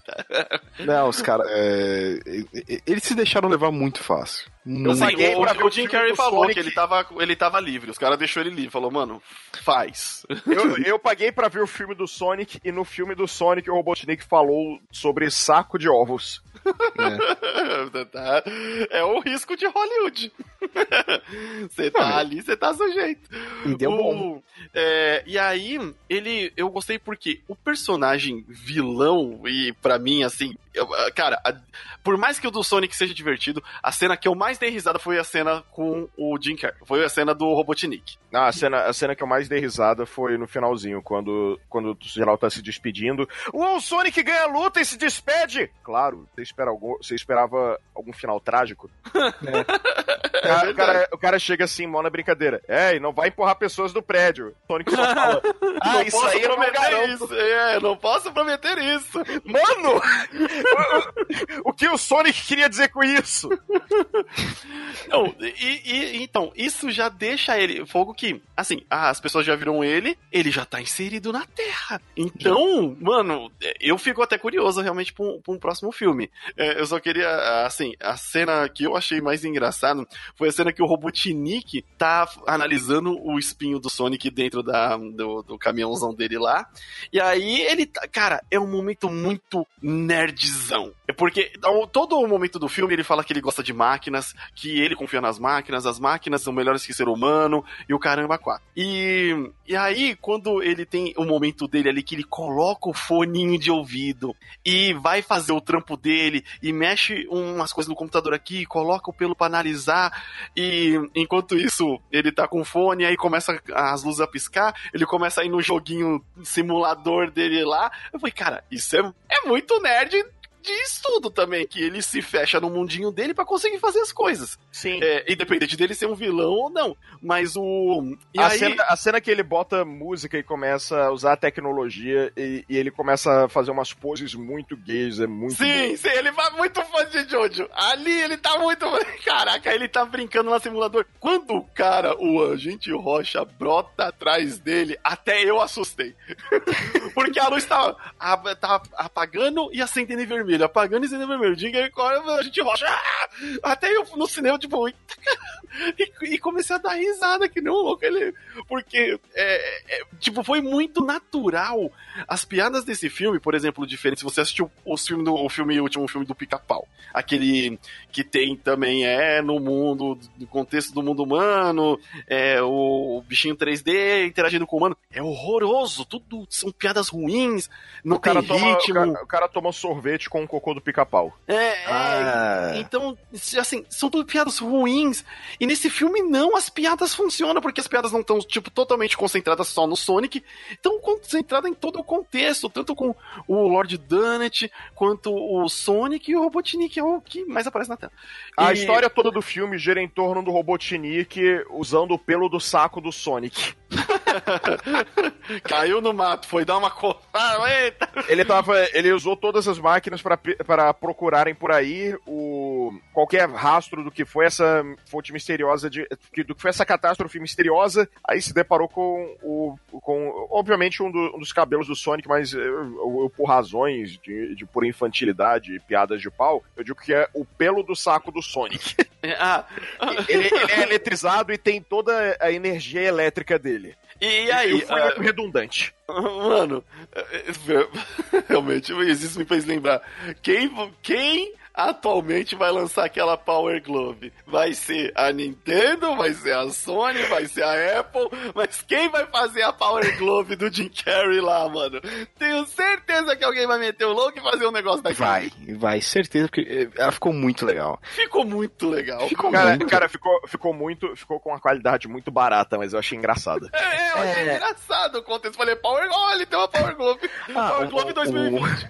Não, os caras. É, eles se deixaram levar muito fácil. Eu paguei o, pra o Jim Carrey falou Sonic. que ele tava, ele tava livre. Os caras deixou ele livre. Falou, mano, faz. Eu, eu paguei pra ver o filme do Sonic e no filme do Sonic o Robotnik falou sobre saco de ovos. É, é o risco de Hollywood. Você tá ali, você tá sujeito. E deu o, bom. É, e aí, ele. Eu gostei porque o personagem vilão, e para mim, assim, eu, cara, a, por mais que o do Sonic seja divertido, a cena que eu mais dei risada foi a cena com o Jim Carrey. Foi a cena do Robotnik. Ah, a cena, a cena que eu mais dei risada foi no finalzinho, quando, quando o geral tá se despedindo. Uou, o Sonic ganha a luta e se despede! Claro, você, espera algum, você esperava algum final trágico? É. O, cara, o, cara, o cara chega assim, mó na brincadeira. É, e não vai empurrar pessoas do prédio. O Sonic só fala. ah, não isso aí eu não Isso. É, não posso prometer isso. Mano! o, que o Sonic queria dizer com isso? Não, e, e, então, isso já deixa ele. Fogo que, assim, as pessoas já viram ele, ele já tá inserido na Terra. Então, mano, eu fico até curioso realmente pra um, pra um próximo filme. É, eu só queria, assim, a cena que eu achei mais engraçada foi a cena que o Robotnik tá analisando o espinho do Sonic dentro da, do, do caminhãozão dele lá. E aí ele tá. Cara, é um momento muito nerdzão. É porque todo o momento do filme ele fala que ele gosta de máquinas, que ele confia nas máquinas, as máquinas são melhores que ser humano e o caramba quatro. E, e aí, quando ele tem o momento dele ali que ele coloca o foninho de ouvido e vai fazer o trampo dele e mexe umas coisas no computador aqui, coloca o pelo para analisar e enquanto isso ele tá com fone aí começa as luzes a piscar, ele começa a ir no joguinho simulador dele lá. Eu falei, cara, isso é, é muito nerd de estudo também, que ele se fecha no mundinho dele para conseguir fazer as coisas. Sim. É, independente dele ser um vilão ou não. Mas o. a, aí... cena, a cena que ele bota música e começa a usar a tecnologia e, e, ele começa a fazer umas poses muito gays, é muito. Sim, bom. sim, ele vai muito fã de Jojo. Ali ele tá muito. Caraca, ele tá brincando no simulador. Quando o cara, o agente Rocha, brota atrás dele, até eu assustei. Porque a luz tá apagando e acendendo em vermelho vermelho, apagando e acendendo vermelho. Diga a gente rocha. Ah! Até eu no cinema, tipo, e, e, comecei a dar risada, que não louco. Ele, porque, é, é, tipo, foi muito natural. As piadas desse filme, por exemplo, diferente, se você assistiu o filme do, o filme, o último filme do Pica-Pau, aquele que tem também é no mundo, no contexto do mundo humano, é o, o bichinho 3D interagindo com o humano, é horroroso, tudo são piadas ruins, não o tem ritmo. Toma, o, cara, o cara toma sorvete com um cocô do pica-pau. É, é, Ah. Então, assim, são tudo piadas ruins. E nesse filme, não, as piadas funcionam, porque as piadas não estão, tipo, totalmente concentradas só no Sonic. Estão concentradas em todo o contexto, tanto com o Lord Donut, quanto o Sonic e o Robotnik, é o que mais aparece na tela. A E- história toda do filme gira em torno do Robotnik usando o pelo do saco do Sonic. Caiu no mato, foi dar uma coçada, eita! Ele tava. Ele usou todas as máquinas para procurarem por aí o qualquer rastro do que foi essa fonte misteriosa de do que foi essa catástrofe misteriosa. Aí se deparou com o com obviamente um, do- um dos cabelos do Sonic, mas eu, eu- eu, por razões de, de pura infantilidade e piadas de pau, eu digo que é o pelo do saco do Sonic. Ah, ele, ele é eletrizado e tem toda a energia elétrica dele. E aí? foi ah, redundante. Mano, é, é, realmente, isso me fez lembrar. Quem, quem atualmente vai lançar aquela Power Glove? Vai ser a Nintendo, vai ser a Sony, vai ser a Apple, mas quem vai fazer a Power Glove do Jim Carrey lá, mano? Tenho certeza que alguém vai meter o louco e fazer um negócio daquele. Vai, vai, certeza, porque eh, ela ficou muito legal. Ficou muito legal. Ficou Cara, muito. cara ficou, ficou muito. Ficou com uma qualidade muito barata, mas eu achei engraçada. É, eu achei É. engraçado o contexto. Falei, Power Glove, ele tem uma Power Glove. Ah, Power o- Glove o- 2020.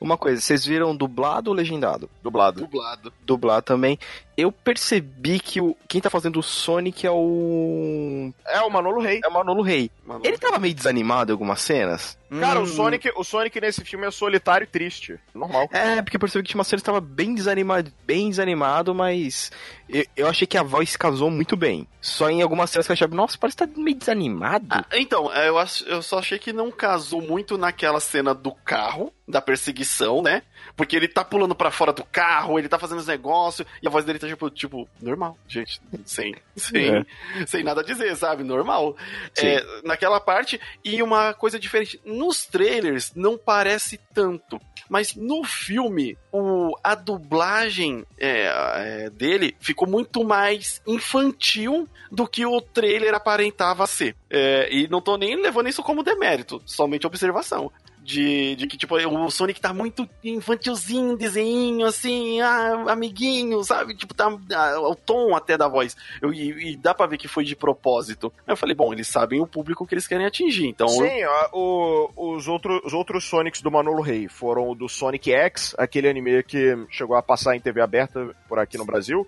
Uma coisa, vocês viram dublado ou legendado? Dublado. Dublado. Dublar também. Eu percebi que o, quem tá fazendo o Sonic é o. É o Manolo Rei. É o Manolo Rei. Mano. Ele tava meio desanimado em algumas cenas. Cara, Hum. o Sonic, o Sonic nesse filme é solitário e triste. Normal. É, porque eu percebi que tinha uma cena que tava bem desanimado, bem desanimado, mas eu, eu achei que a voz casou muito bem. Só em algumas cenas que eu achei, nossa, parece que tá meio desanimado. Ah, então, é, eu, acho- eu só achei que não casou muito naquela cena do carro, da perseguição, né? Porque ele tá pulando pra fora do carro, ele tá fazendo os negócios, e a voz dele tá tipo, tipo normal, gente. Sem, sem, sem nada a dizer, sabe? Normal. É, naquela parte, e uma coisa diferente. Nos trailers não parece tanto. Mas no filme, o, a dublagem é, é, dele ficou muito mais infantil do que o trailer aparentava ser. É, e não tô nem levando isso como demérito, somente observação. De, de que, tipo, o Sonic tá muito infantilzinho, desenho, assim, ah, amiguinho, sabe? Tipo, tá ah, o tom até da voz. Eu, e, e dá pra ver que foi de propósito. Aí eu falei, bom, eles sabem o público que eles querem atingir, então... Sim, ó, o- os, outro, os outros Sonics do Manolo Rei foram o do Sonic X, aquele anime que chegou a passar em TV aberta por aqui no Brasil.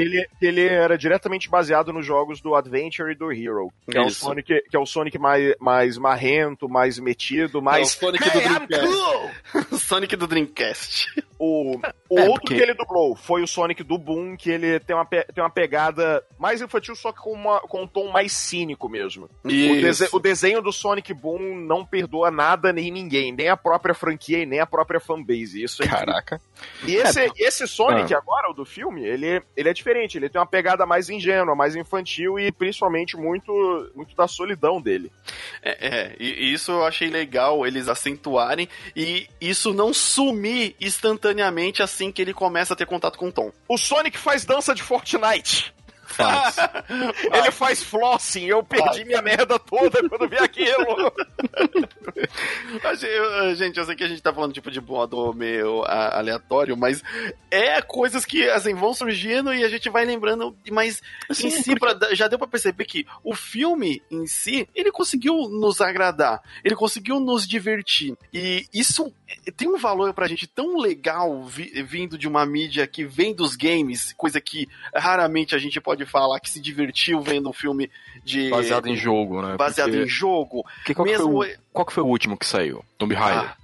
Ele, ele era diretamente baseado nos jogos do Adventure e do Hero. Que é o. Sonic, que é o Sonic mais, mais marrento, mais metido, É mais. Sonic do Dreamcast. Sonic do Dreamcast. O, o É, outro porque- que ele dublou foi o Sonic do Boom, que ele tem uma, tem uma pegada mais infantil, só que com, uma- com um tom mais cínico mesmo. O, dese- o desenho do Sonic Boom não perdoa nada nem ninguém, nem a própria franquia e nem a própria fanbase. Isso é. Caraca. E esse, É, esse Sonic agora, o do filme, ele, ele é diferente. Ele tem uma pegada mais ingênua, mais infantil e principalmente muito, muito da solidão dele. É, é, e e isso eu achei legal eles acentuarem e isso não sumir instantaneamente assim que ele começa a ter contato com o Tom. O Sonic faz dança de Fortnite. Faz. Ele faz flossing. Eu perdi minha merda toda quando vi aquilo. Gente, eu sei que a gente tá falando tipo de modo meio aleatório, mas é coisas que assim vão surgindo e a gente vai lembrando, mas em si pra- já deu pra perceber que o filme em si, ele conseguiu nos agradar, ele conseguiu nos divertir. E isso tem um valor pra gente tão legal vi- vindo de uma mídia que vem dos games, coisa que raramente a gente pode falar que se divertiu vendo um filme de Baseado em jogo, né? baseado Porque- em jogo. porque qual, que mesmo foi o, qual que foi o último que saiu? Tomb Raider. Ah,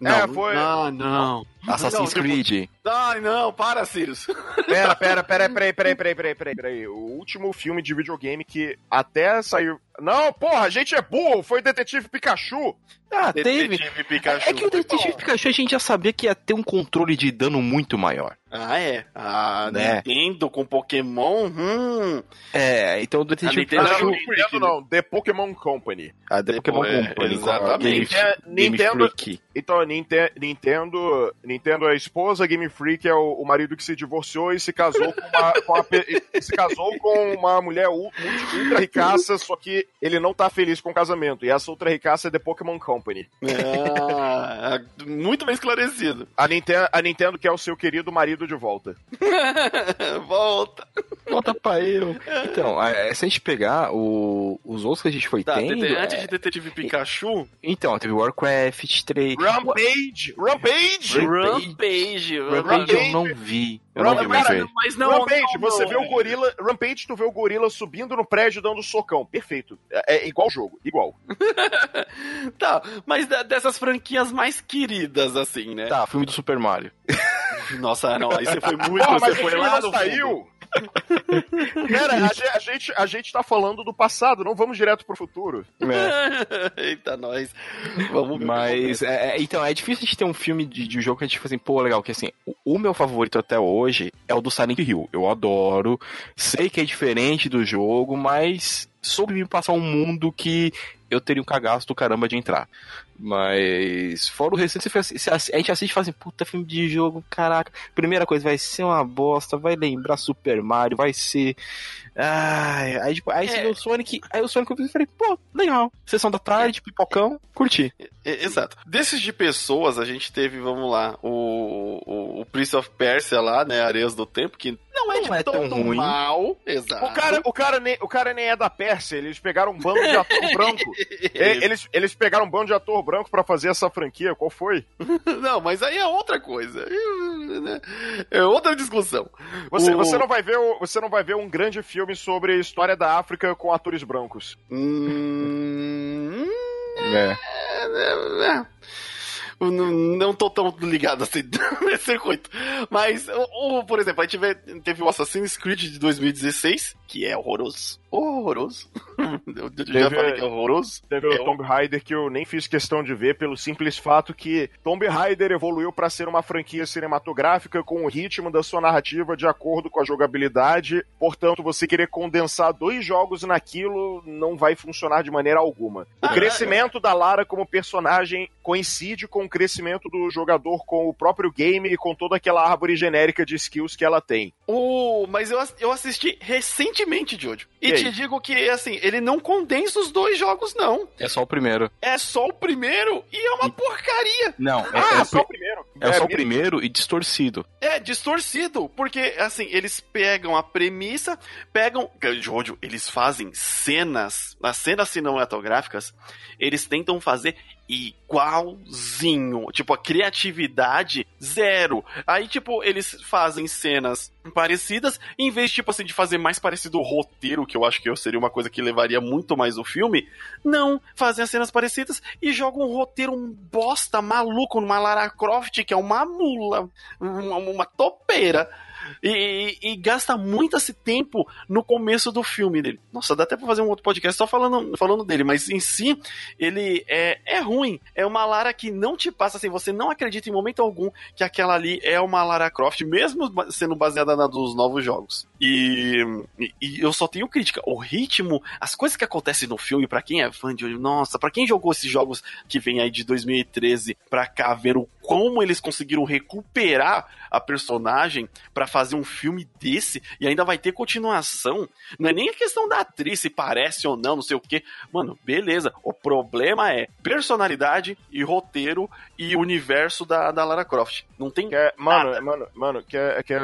não, É, foi- não, não. Assassin's não, tipo- Creed. Ai, não, para, Sirius. Pera, pera, pera, peraí, peraí, peraí, peraí, peraí, peraí. O último filme de videogame que até saiu. Não, porra, a gente é burro, foi Detetive Pikachu. Ah, teve. Detetive Pikachu. É que o Detetive. Pikachu a gente já sabia que ia ter um controle de dano muito maior. Ah, é. A Né? Nintendo com Pokémon, hum. É, então o Detetive Pikachu. Não, Game Nintendo não, The Pokémon Company. A The Pokémon É, Company. exatamente. Game, É, Game Nintendo- Freak. Então, Ninte- Nintendo, Nintendo é a esposa, Game Freak é o, o marido que se divorciou e se casou com uma, com uma se casou com uma mulher ultra ricaça, só que ele não tá feliz com o casamento. E essa ultra ricaça é The Pokémon Company. Ah, muito bem esclarecido. A Nintendo, a Nintendo quer o seu querido marido de volta. Volta. Volta pra eu. Então, é, se a gente pegar o- os outros que a gente foi Tá, tendo. dete- antes é, de Detetive Pikachu, Então, teve Warcraft 3. Rampage! Rampage! Rampage. Rampage eu não vi. Eu não Cara. Mas não, Rampage, não, você não. vê o gorila. Rampage, tu vê o gorila subindo no prédio dando socão. Perfeito. É, é igual jogo, igual. Tá, mas dessas franquias mais queridas, assim, né? Tá, filme do Super Mario. Nossa, não, aí você foi muito, Porra, você mas o foi filme lá não no fundo. Pera, a gente, a, gente, a gente tá falando do passado, não vamos direto pro futuro. É. Eita, nós. Vamos Mas, é, é, então, é difícil a gente ter um filme de, de um jogo que a gente fala assim, pô, legal, que assim, o, o meu favorito até hoje é o do Silent Hill. Eu adoro, sei que é diferente do jogo, mas soube me passar um mundo que eu teria um cagaço do caramba de entrar. Mas, fora o recente, você você- a gente assiste e fala assim, puta, filme de jogo, caraca. Primeira coisa, vai ser uma bosta, vai lembrar Super Mario, vai ser. Ai, aí, tipo, aí você É. vê o Sonic, aí o Sonic eu falei, pô, legal. Sessão da tarde, pipocão, curti. É, Exato. Desses de pessoas, a gente teve, vamos lá, o, o, o Prince of Persia lá, né? Areias do Tempo, que não é Não de é tão ruim. mal. Exato. O cara, o, cara nem, o cara nem é da Pérsia, eles pegaram um bando de ator branco. E- Eles, eles pegaram um bando de ator branco pra fazer essa franquia, qual foi? Não, mas aí é outra coisa. É outra discussão. Você, O- você, não vai ver, o- você não vai ver um grande filme sobre a história da África com atores brancos. Hum, É. é, é. Não, não tô tão ligado assim nesse circuito. Mas, o- por exemplo, a gente vê- teve o Assassin's Creed de 2016, que é horroroso. Horroroso. Eu já Teve- falei que é horroroso. Teve É o Tomb Raider que eu nem fiz questão de ver pelo simples fato que Tomb Raider evoluiu pra ser uma franquia cinematográfica com o ritmo da sua narrativa de acordo com a jogabilidade. Portanto, você querer condensar dois jogos naquilo não vai funcionar de maneira alguma. O Ah, crescimento da Lara como personagem coincide com o crescimento do jogador com o próprio game e com toda aquela árvore genérica de skills que ela tem. O, mas eu, eu assisti recentemente, Jojo. E, E aí? te digo que, assim, ele não condensa os dois jogos, não. É só o primeiro. É só o primeiro e é uma porcaria. Não, é, Ah, é o só o pri- primeiro. é só o primeiro e distorcido. É distorcido, porque assim, eles pegam a premissa, pegam. Jojo, eles fazem cenas, as cenas cinematográficas, eles tentam fazer igualzinho. Tipo, a criatividade zero. Aí, tipo, eles fazem cenas parecidas, em vez, tipo assim, de fazer mais parecido o roteiro, que eu acho que seria uma coisa que levaria muito mais o filme, não, fazem as cenas parecidas e jogam um roteiro um bosta maluco numa Lara Croft, que é uma mula, uma, uma topeira. E, e- gasta muito esse tempo no começo do filme dele. Nossa, dá até pra fazer um outro podcast só falando, falando dele, mas em si, ele é, é ruim. É uma Lara que não te passa assim, você não acredita em momento algum que aquela ali é uma Lara Croft, mesmo sendo baseada na dos novos jogos. E, e- eu só tenho crítica. O ritmo, as coisas que acontecem no filme, pra quem é fã de. Nossa, pra quem jogou esses jogos que vem aí de 2013 pra cá, ver o como eles conseguiram recuperar a personagem pra fazer um filme desse e ainda vai ter continuação. Não é nem a questão da atriz, se parece ou não, não sei o que. Mano, beleza. O problema é personalidade e roteiro e universo da, da Lara Croft. Não tem. Quer, mano, Nada. mano, mano, quer, quer,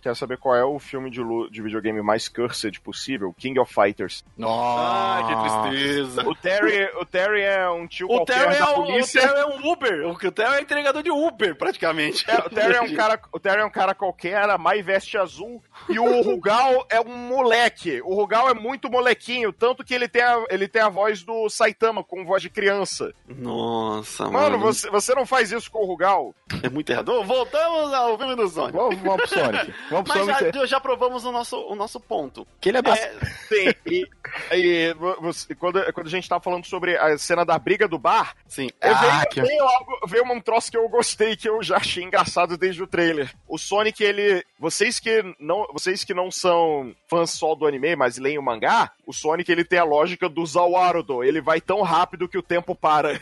quer saber qual é o filme de, lu- de videogame mais cursed possível? King of Fighters. Ah, que tristeza. O Terry, o Terry é um tio O Terry, é da um, o. Terry é um Uber. O Terry é entregador de Uber, praticamente. É, o, Terry é um cara, o Terry é um cara qualquer, Mai veste azul. E o Rugal é um moleque. O Rugal é muito molequinho, tanto que ele tem a, ele tem a voz do Saitama, com voz de criança. Nossa, Mano, mano. você, você não faz isso com o Rugal? É muito errado. Voltamos ao filme do Sonic. Vamos, vamos pro Sonic. Vamos pro Mas Sonic. já, já provamos o nosso, o nosso ponto. Que ele é bastante. É, Sim. E, e vo- você- quando, quando a gente tá falando sobre a cena da briga do bar, sim. É, Ah, veio, que- veio algo, veio um troço que eu gostei, que eu já achei engraçado desde o trailer. O Sonic, ele. Vocês que não, vocês que não são fãs só do anime, mas leem o mangá, o Sonic ele tem a lógica do Zawarudo. Ele vai tão rápido que o tempo para.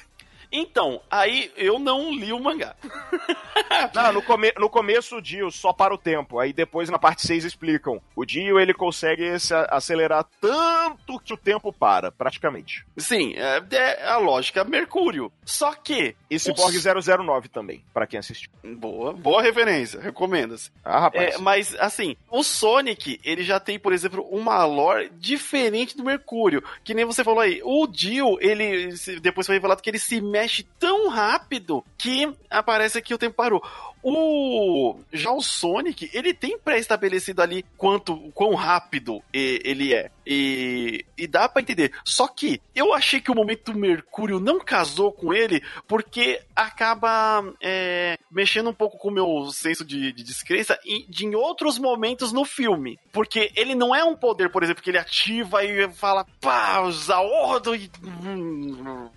Então, aí eu não li o mangá. Não, no, come no começo o Dio só para o tempo. Aí depois na parte 6 explicam. O Dio ele consegue se acelerar tanto que o tempo para, praticamente. Sim, é, é a lógica Mercúrio. Só que. E Cyborg os... 009 também, para quem assistiu. Boa, boa referência, recomenda-se. Ah, rapaz. É, mas, assim, o Sonic, ele já tem, por exemplo, uma lore diferente do Mercúrio. Que nem você falou aí. O Dio, ele. Depois foi revelado que ele se mexe tão rápido que aparece que o tempo parou. O já o Sonic, ele tem pré-estabelecido ali quanto quão rápido ele é. E, e dá para entender. Só que eu achei que o momento Mercúrio não casou com ele porque acaba é, mexendo um pouco com o meu senso de, de descrença em, de, em outros momentos no filme. Porque ele não é um poder, por exemplo, que ele ativa e fala, pá, usa ordo e.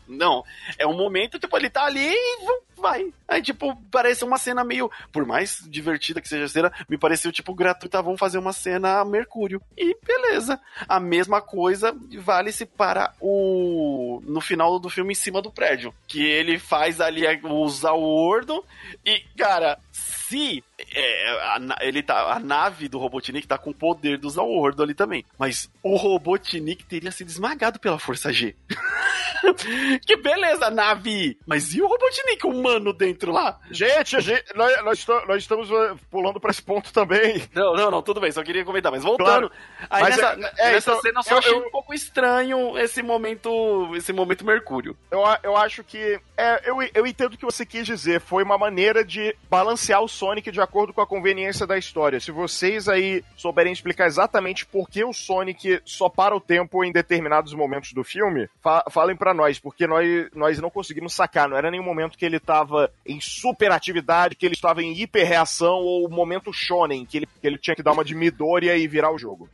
Não. É um momento, tipo, ele tá ali e vai. Aí, tipo, parece uma cena meio. Por mais divertida que seja a cena, me pareceu, tipo, gratuita. Vamos fazer uma cena Mercúrio. E beleza. A mesma coisa vale-se para o. No final do filme, em cima do prédio. Que ele faz ali, usar o Ordo. E, cara, se é, a, ele tá, a nave do Robotnik tá com o poder do Zawordo ali também. Mas o Robotnik teria sido esmagado pela Força G. que beleza, nave! Mas e o Robotnik humano dentro lá? Gente, gente nós, nós, nós, estamos uh, pulando pra esse ponto também. Não, não, não, tudo bem, só queria comentar. Mas voltando, claro. aí mas nessa, é, é, nessa então, cena eu só eu, achei eu, um pouco estranho esse momento, esse momento Mercúrio. Eu, eu acho que, é, eu, eu entendo o que você quis dizer. Foi uma maneira de balancear o Sonic de acordo com a conveniência da história. Se vocês aí souberem explicar exatamente por que o Sonic só para o tempo em determinados momentos do filme, fa falem para nós, porque nós, nós não conseguimos sacar. Não era nenhum momento que ele estava em super atividade, que ele estava em hiperreação ou momento shonen, que ele, que ele tinha que dar uma de Midoriya e virar o jogo.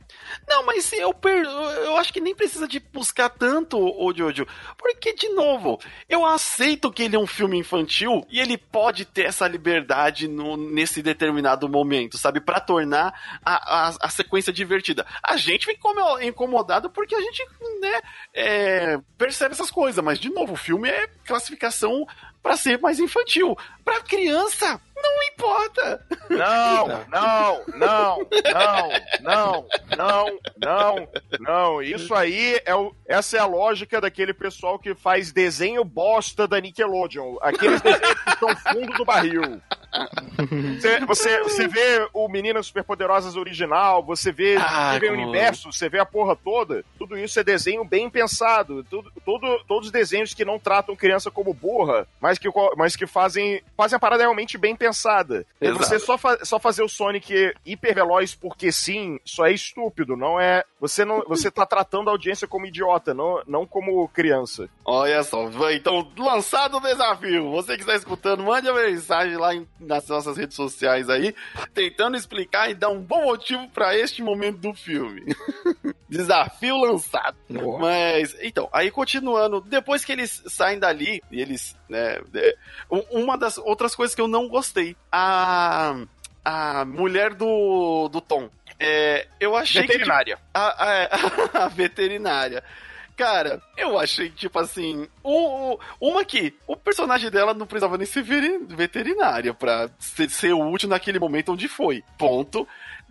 Não, mas eu, per... eu acho que nem precisa de buscar tanto o Jojo, porque, de novo, eu aceito que ele é um filme infantil e ele pode ter essa liberdade no, nesse determinado momento, sabe? para tornar a, a, a, sequência divertida. A gente fica incomodado porque a gente, né, é, percebe essas coisas, mas, de novo, o filme é classificação para ser mais infantil. Para criança, não importa. Não, não, não, não, não, não, não, não. Isso aí é o, essa é a lógica daquele pessoal que faz desenho bosta da Nickelodeon. Aqueles desenhos que estão fundo do barril. Você, você, você vê o Meninas Superpoderosas original, você vê, ah, você vê o universo, você vê a porra toda. Tudo isso é desenho bem pensado. Tudo, tudo, todos os desenhos que não tratam criança como burra, mas que, mas que fazem, fazem a parada realmente bem pensada. Exato. Você só, fa só fazer o Sonic hiper veloz porque sim, só é estúpido. Não é. Você não, você tá tratando a audiência como idiota, não, não como criança. Olha só, então lançado o desafio. Você que está escutando, mande a mensagem lá em nas nossas redes sociais aí, tentando explicar e dar um bom motivo para este momento do filme. Desafio lançado. Boa. Mas, então, aí continuando, depois que eles saem dali, e eles, né, é, uma das outras coisas que eu não gostei, a a mulher do, do Tom. É, eu achei veterinária. que. Tipo, a, a, a, veterinária. Cara, eu achei, tipo assim, o, uma que o personagem dela não precisava nem ser veterinária pra ser, ser útil naquele momento onde foi. Ponto.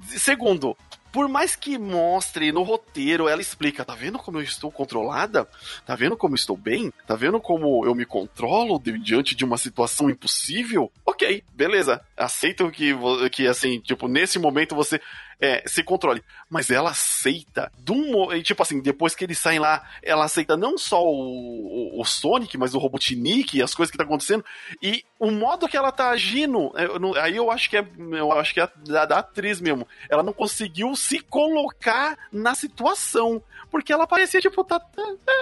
Segundo, por mais que mostre no roteiro, ela explica, tá vendo como eu estou controlada? Tá vendo como estou bem? Tá vendo como eu me controlo diante de uma situação impossível? Ok, beleza. Aceito que, que assim, tipo, nesse momento você é, se controle. Mas ela aceita, do, tipo assim, depois que eles saem lá, ela aceita não só o, o, o Sonic, mas o Robotnik e as coisas que tá acontecendo. E o modo que ela tá agindo, é, aí eu acho que é, eu acho que é da, da atriz mesmo. Ela não conseguiu se colocar na situação porque ela parecia tipo, tá, tá, tá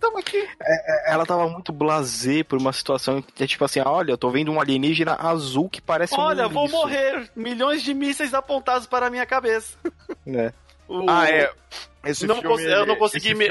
tamo aqui. É, é, ela tava muito blasé por uma situação que é tipo assim, olha, eu tô vendo um alienígena azul que parece olha, um Olha, vou morrer, milhões de mísseis apontados para a minha cabeça. É. O... Ah, é. Esse não filme, eu não consegui me...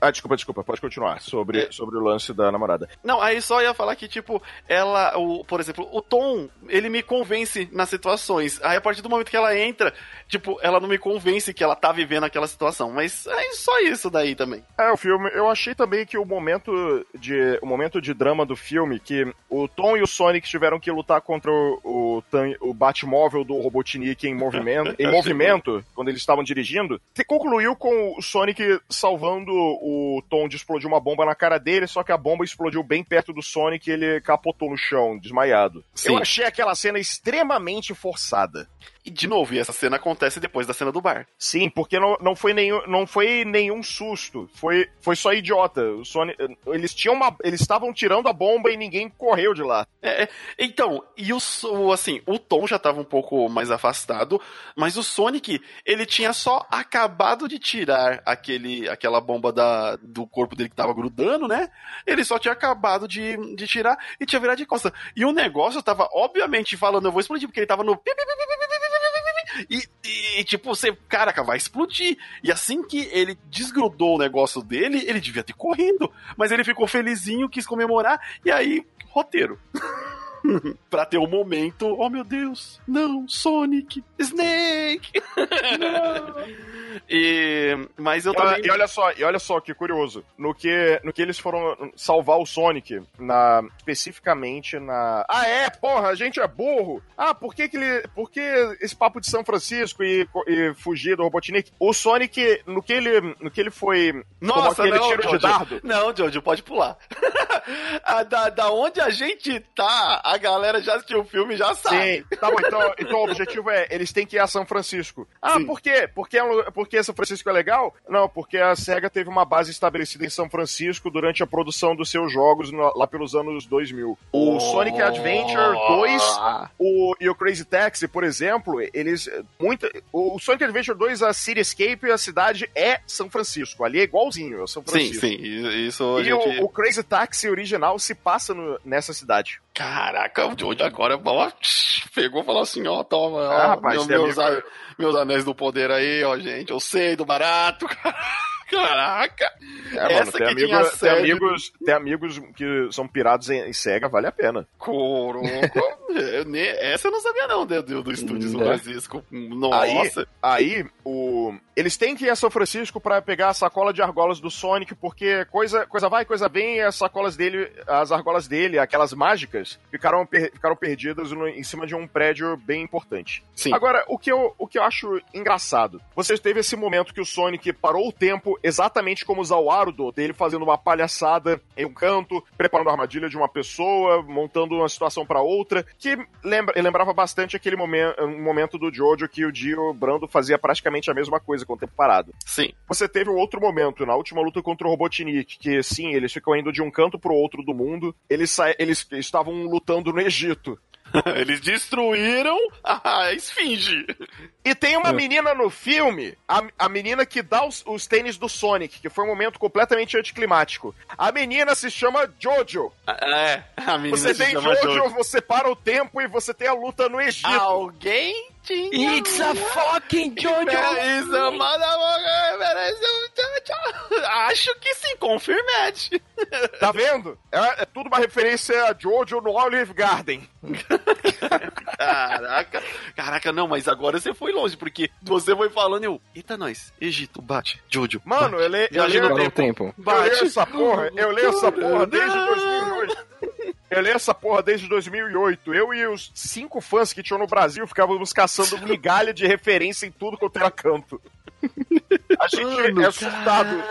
Ah, desculpa, desculpa, pode continuar. Sobre, é. sobre o lance da namorada. Não, aí só ia falar que, tipo, ela, o, por exemplo, o Tom, ele me convence nas situações. Aí a partir do momento que ela entra, tipo, ela não me convence que ela tá vivendo aquela situação. Mas é só isso daí também. É, o filme, eu achei também que o momento de, o momento de drama do filme, que o Tom e o Sonic tiveram que lutar contra o, o, o Batmóvel do Robotnik em movimento, em movimento quando eles estavam dirigindo, concluiu com o Sonic salvando o Tom de explodir uma bomba na cara dele, só que a bomba explodiu bem perto do Sonic e ele capotou no chão, desmaiado. Sim. Eu achei aquela cena extremamente forçada. E, de novo, e essa cena acontece depois da cena do bar. Sim, porque não, não, foi, nenhum, não foi nenhum susto. Foi, foi só idiota. O Sony, eles tinham uma. Eles estavam tirando a bomba e ninguém correu de lá. É, é então, e o, assim, o Tom já estava um pouco mais afastado, mas o Sonic, ele tinha só acabado de tirar aquele, aquela bomba da, do corpo dele que tava grudando, né? Ele só tinha acabado de, de tirar e tinha virado de costa. E o negócio tava, obviamente, falando, eu vou explodir, porque ele tava no. E, e, tipo, você, caraca, vai explodir. E assim que ele desgrudou o negócio dele, ele devia ter correndo. Mas ele ficou felizinho, quis comemorar, e aí, roteiro. pra ter o um momento, oh meu Deus, não, Sonic, Snake! não. E, mas eu também. E olha só, e olha só que curioso. No que, no que eles foram salvar o Sonic, na, especificamente na. Ah, é, porra, a gente é burro. Ah, por que, que ele. Por que esse papo de São Francisco e, e fugir do Robotnik? O Sonic, no que ele, no que ele foi. Nossa, não, tiro Jojo. de dardo. Não, Jojo, pode pular. da, da onde a gente tá, a galera já assistiu o filme já sabe. Sim, tá bom, então, então o objetivo é, eles têm que ir a São Francisco. Ah, Sim. por quê? Porque, é porque São Francisco é legal? Não, porque a SEGA teve uma base estabelecida em São Francisco durante a produção dos seus jogos no, lá pelos anos 2000. O oh. Sonic Adventure 2 o, e o Crazy Taxi, por exemplo, eles, muito, o Sonic Adventure 2, a Cityscape, a cidade é São Francisco, ali é igualzinho, é São Francisco. Sim, sim, isso E gente... o, o Crazy Taxi original se passa no, nessa cidade. Caraca, o Jojo agora ó, pegou e falou assim, ó, toma, ó, ah, rapaz, meus, meus, meus anéis do poder aí, ó, gente, eu sei do barato, cara. Caraca! É, mano, tem, amigo, tem, amigos, tem amigos que são pirados em, em SEGA, vale a pena. Coroco. Essa eu não sabia não, do, do estúdio São Francisco. Nossa! Aí, aí, o... eles têm que ir a São Francisco para pegar a sacola de argolas do Sonic, porque coisa, coisa vai, coisa vem, e as sacolas dele, as argolas dele, aquelas mágicas, ficaram, per... ficaram perdidas no... em cima de um prédio bem importante. Sim. Agora, o que, eu, o que eu acho engraçado, você teve esse momento que o Sonic parou o tempo exatamente como usar o Arudo, dele fazendo uma palhaçada em um canto, preparando a armadilha de uma pessoa, montando uma situação para outra, que lembra, lembrava bastante aquele momento, um momento do Jojo que o Dio Brando fazia praticamente a mesma coisa com o tempo parado. Sim. Você teve um outro momento, na última luta contra o Robotnik, que sim, eles ficam indo de um canto pro outro do mundo, eles, eles estavam lutando no Egito. Eles destruíram a esfinge. E tem uma é. menina no filme, a, a menina que dá os, os tênis do Sonic, que foi um momento completamente anticlimático. A menina se chama Jojo. É, a menina Você se tem chama Jojo, Jojo, você para o tempo e você tem a luta no Egito. Alguém tinha. It's a fucking Jojo! It's a motherfucker! Acho que sim, confirmate. Tá vendo? É, é tudo uma referência a Jojo no Olive Garden. Caraca, caraca, não, mas agora você foi longe, porque você foi falando e eu, eita nós, Egito, bate, Jojo. Mano, bate. eu, le, eu leio o tempo. Bate. Eu leio essa porra, eu leio essa porra desde 2008. Eu leio essa porra desde 2008. Eu e os cinco fãs que tinham no Brasil ficávamos caçando migalha de referência em tudo quanto era canto. A gente Mano, é assustado.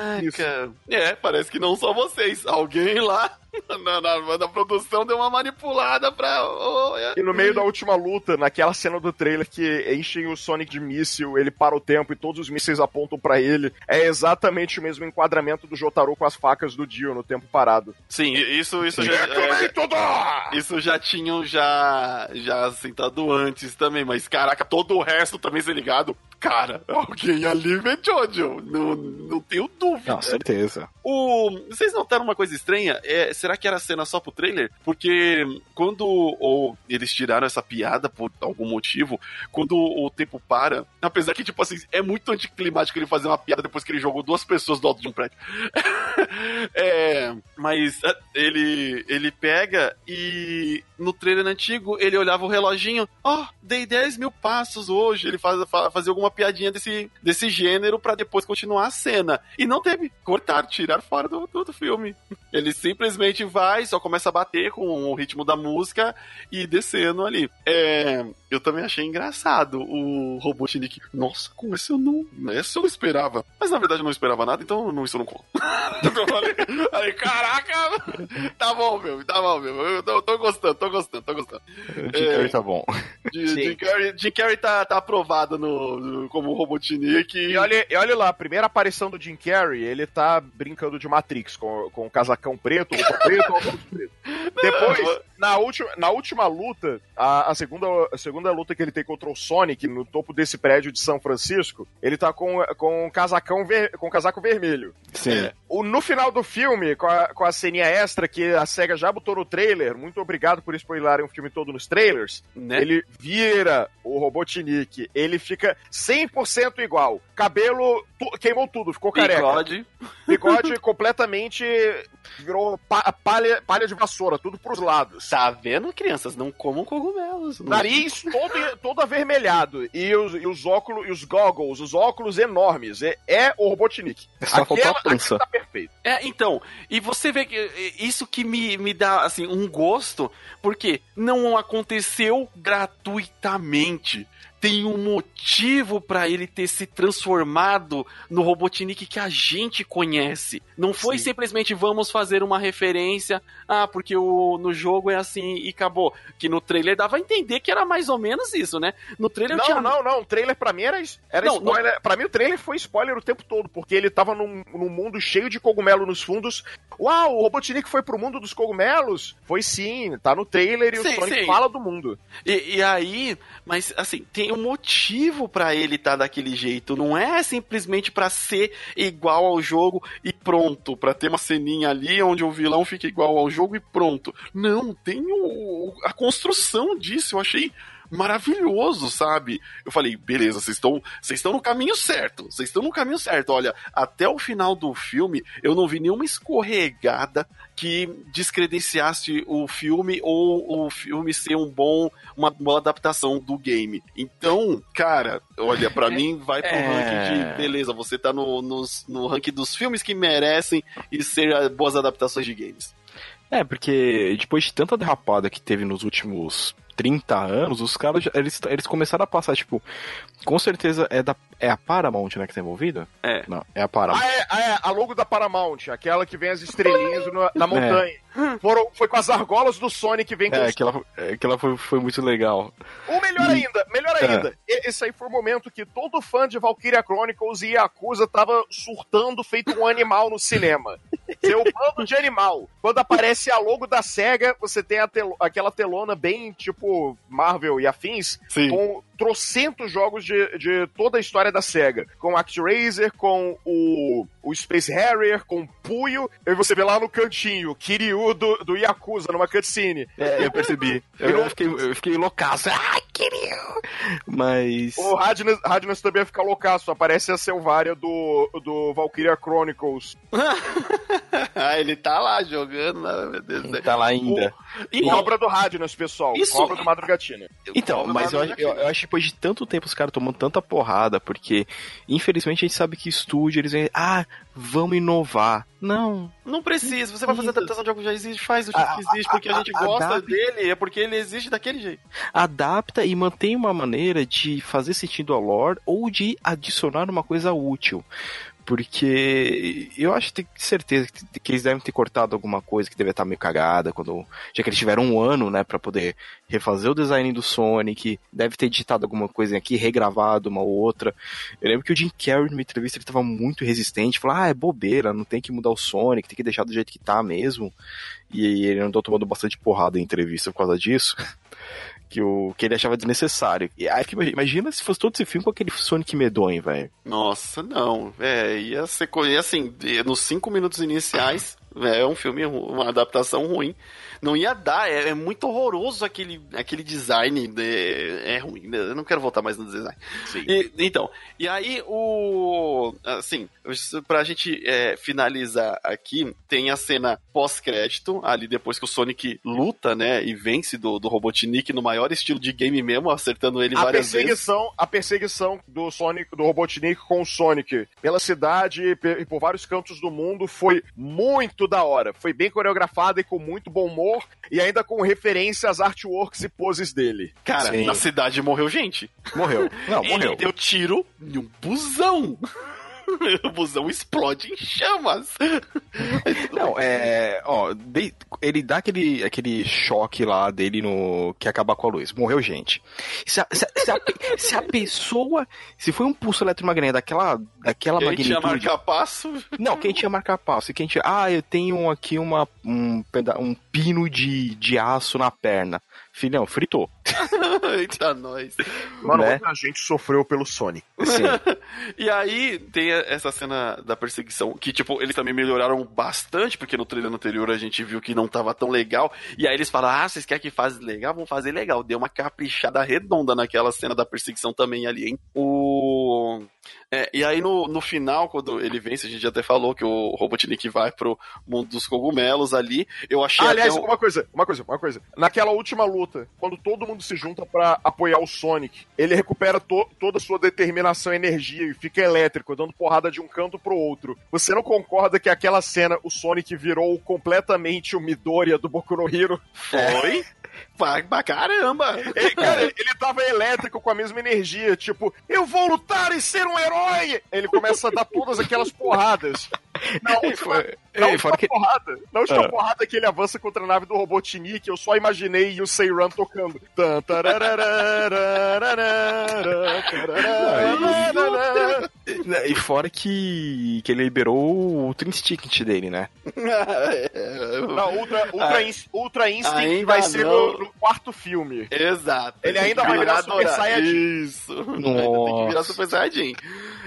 É, parece que não só vocês. Alguém lá na, na, na, produção deu uma manipulada pra. Oh, é. E no meio da última luta, naquela cena do trailer que enchem o Sonic de míssil, ele para o tempo e todos os mísseis apontam para ele, é exatamente o mesmo enquadramento do Jotaro com as facas do Dio no tempo parado. Sim, isso, isso já. É, isso já tinham já, já sentado antes também, mas caraca, todo o resto também ser ligado. Cara, alguém ali vê Não, não tenho dúvida. Com certeza. O, vocês notaram uma coisa estranha? É, será que era cena só pro trailer? Porque quando ou, eles tiraram essa piada por algum motivo, quando o tempo para, apesar que, tipo assim, é muito anticlimático ele fazer uma piada depois que ele jogou duas pessoas do alto de um prédio. é, mas é, ele, ele pega e no trailer antigo ele olhava o reloginho, ó, oh, dei 10 mil passos hoje. Ele faz, fazia alguma piadinha desse, desse gênero para depois continuar a cena. E não teve. Cortar, tirar fora do, do, do, filme. Ele simplesmente vai, só começa a bater com o ritmo da música e descendo ali. É, eu também achei engraçado o Robotnik. Nossa, com esse eu não. Esse eu não esperava. Mas na verdade eu não esperava nada, então não, isso eu não conto. eu falei, falei, caraca! Tá bom, meu, tá bom, meu. Eu tô, tô gostando, tô gostando, tô gostando. Jim é, Carrey tá bom. Jim Carrey, Jim Carrey tá, tá aprovado no, no, como Robotnik. E olha, e olha lá, a primeira aparição do Jim Carrey, ele tá brincando de Matrix, com, com o casacão preto, o preto, o preto. Depois, na última, na última luta, a, a, segunda, a segunda luta que ele tem contra o Sonic no topo desse prédio de São Francisco, ele tá com, com um casacão ver, com um casaco vermelho. Sim. É, o, no final do filme, com a, com a ceninha extra que a SEGA já botou no trailer, muito obrigado por spoilerem o filme todo nos trailers, né? ele vira o Robotnik, ele fica 100% igual. Cabelo tu, queimou tudo, ficou careca. Bigode. Bigode completamente virou pa, palha, palha de vassoura, tudo pros lados. Tá vendo, crianças? Não comam cogumelos. Não. Nariz todo, todo avermelhado. E os, e os óculos, e os goggles, os óculos enormes. É, é o Robotnik. Só faltou a pança. Tá perfeito. É, então, e você vê que isso que me, me dá, assim, um gosto, porque não aconteceu gratuitamente tem um motivo para ele ter se transformado no Robotnik que a gente conhece. Não foi Sim. simplesmente vamos fazer uma referência, ah, porque o, no jogo é assim e acabou. Que no trailer dava a entender que era mais ou menos isso, né? No trailer Não, tinha... não, não. O trailer pra mim era, era não, spoiler. Não... Pra mim o trailer foi spoiler o tempo todo, porque ele tava num, num mundo cheio de cogumelo nos fundos. Uau, o Robotnik foi pro mundo dos cogumelos? Foi sim, tá no trailer e sim, o Sonic sim. fala do mundo. E, e aí, mas assim, tem um motivo para ele estar tá daquele jeito. Não é simplesmente para ser igual ao jogo e pronto, para ter uma ceninha ali onde o vilão fica igual ao jogo e pronto. Não, tem o, a construção disso. Eu achei maravilhoso, sabe? Eu falei, beleza, vocês estão, vocês estão no caminho certo. Vocês estão no caminho certo. Olha, até o final do filme, eu não vi nenhuma escorregada que descredenciasse o filme ou o filme ser um bom, uma boa adaptação do game. Então, cara, olha, para mim vai pro é... ranking de beleza, você tá no, no, no ranking dos filmes que merecem e ser boas adaptações de games. É, porque depois de tanta derrapada que teve nos últimos 30 anos, os caras, eles, eles começaram a passar, tipo, com certeza é da é a Paramount, né, que tá envolvida? É. Não, é a Paramount. Ah, é, ah, é, a logo da Paramount, aquela que vem as estrelinhas na, na montanha. É. Foram, foi com as argolas do Sonic que vem com É, aquela, aquela foi, foi muito legal. Ou melhor ainda, melhor é. ainda, é. esse aí foi o momento que todo fã de Valkyria Chronicles e Yakuza tava surtando feito um animal no cinema. Seu bando de animal. Quando aparece a logo da SEGA, você tem tel aquela telona bem tipo Marvel e afins, Sim. com trocentos jogos de, de toda a história da SEGA. Com o ActRaiser, com o, o Space Harrier, com o Puyo, e você vê lá no cantinho, Kiryu do, do Yakuza, numa cutscene. É, eu percebi. Eu, eu, fiquei, eu fiquei loucaço. Ai, Kiryu! Mas... O Radness, Radness também fica loucaço. Aparece a Selvária do, do Valkyria Chronicles. ah, ele tá lá jogando, né? meu Deus Ele tá lá ainda. O, e obra do Radness, pessoal. Isso... Obra do Madrugatina. Então, mas eu, eu, eu acho depois de tanto tempo os caras tomando tanta porrada, porque infelizmente a gente sabe que estúdio, eles vêm, ah, vamos inovar. Não. Não precisa. Você vai fazer adaptação de algo que já existe, faz jeito que existe, porque a, gente gosta adapta, dele, é porque ele existe daquele jeito. Adapta e mantém uma maneira de fazer sentido ao lore ou de adicionar uma coisa útil. Porque eu acho que tenho certeza que, eles devem ter cortado alguma coisa que deve estar meio cagada, quando, já que eles tiveram um ano, né, para poder refazer o design do Sonic, deve ter digitado alguma coisa aqui, regravado uma ou outra. Eu lembro que o Jim Carrey, numa entrevista, ele estava muito resistente, falou, ah, é bobeira, não tem que mudar o Sonic, tem que deixar do jeito que tá mesmo. E ele andou tomando bastante porrada em entrevista por causa disso. Que, o, que ele achava desnecessário. E aí, imagina se fosse todo esse filme com aquele Sonic medonho, velho. Nossa, não. É, ia ser. Ia, assim, nos cinco minutos iniciais, é um filme, uma adaptação ruim. Não ia dar, é, é muito horroroso aquele, aquele design. De, é ruim, né? eu não quero voltar mais no design. E, então, e aí o. Assim, pra gente é, finalizar aqui, tem a cena pós-crédito, ali depois que o Sonic luta, né, e vence do, do Robotnik no maior estilo de game mesmo, acertando ele a várias perseguição, vezes. A perseguição do Sonic, do Robotnik com o Sonic pela cidade e por vários cantos do mundo foi muito da hora. Foi bem coreografada e com muito bom humor e ainda com referência às artworks e poses dele. Cara, Sim. na cidade morreu gente. Morreu. Não, morreu. Ele deu tiro em um busão. o busão explode em chamas. Não, é. Ó, de, ele dá aquele, aquele choque lá dele no. que acaba com a luz. Morreu gente. Se a, se, se, a, se a, pessoa. Se foi um pulso eletromagnético daquela, daquela quem magnitude. Quem tinha marcar passo? Não, quem tinha marcar passo. Quem tinha. Ah, eu tenho aqui uma, um, um pino de, de aço na perna. Filhão, fritou. Eita, nós. Mano, né? muita gente sofreu pelo Sonic. E aí tem essa cena da perseguição, que, tipo, eles também melhoraram bastante, porque no trailer anterior a gente viu que não tava tão legal. E aí eles falam: ah, vocês querem que faça legal? Vamos fazer legal. Deu uma caprichada redonda naquela cena da perseguição também ali, hein? O. É, e aí no, no final, quando ele vence, a gente até falou que o Robotnik vai pro mundo dos cogumelos ali. Eu achei. Ah, aliás, um... uma coisa, uma coisa, uma coisa. Naquela última luta, quando todo mundo se junta para apoiar o Sonic, ele recupera to toda a sua determinação e energia e fica elétrico, dando porrada de um canto pro outro. Você não concorda que aquela cena o Sonic virou completamente o Midoriya do Boku no Hero? Foi? Pra caramba! Ele, cara, ele tava elétrico com a mesma energia, tipo, eu vou lutar e ser um herói! Ele começa a dar todas aquelas porradas. Na última, na última que... porrada, na última ah. porrada que ele avança contra a nave do Robotnik, eu só imaginei o Seiran tocando. e fora que, que ele liberou o Ultra Instinct dele, né? Não, Ultra, Ultra, ah, Ultra Instinct vai ser no, no, quarto filme. Exato. Ele ainda vai virar Super Saiyajin. Isso. Nossa. Tem que virar Super Saiyajin.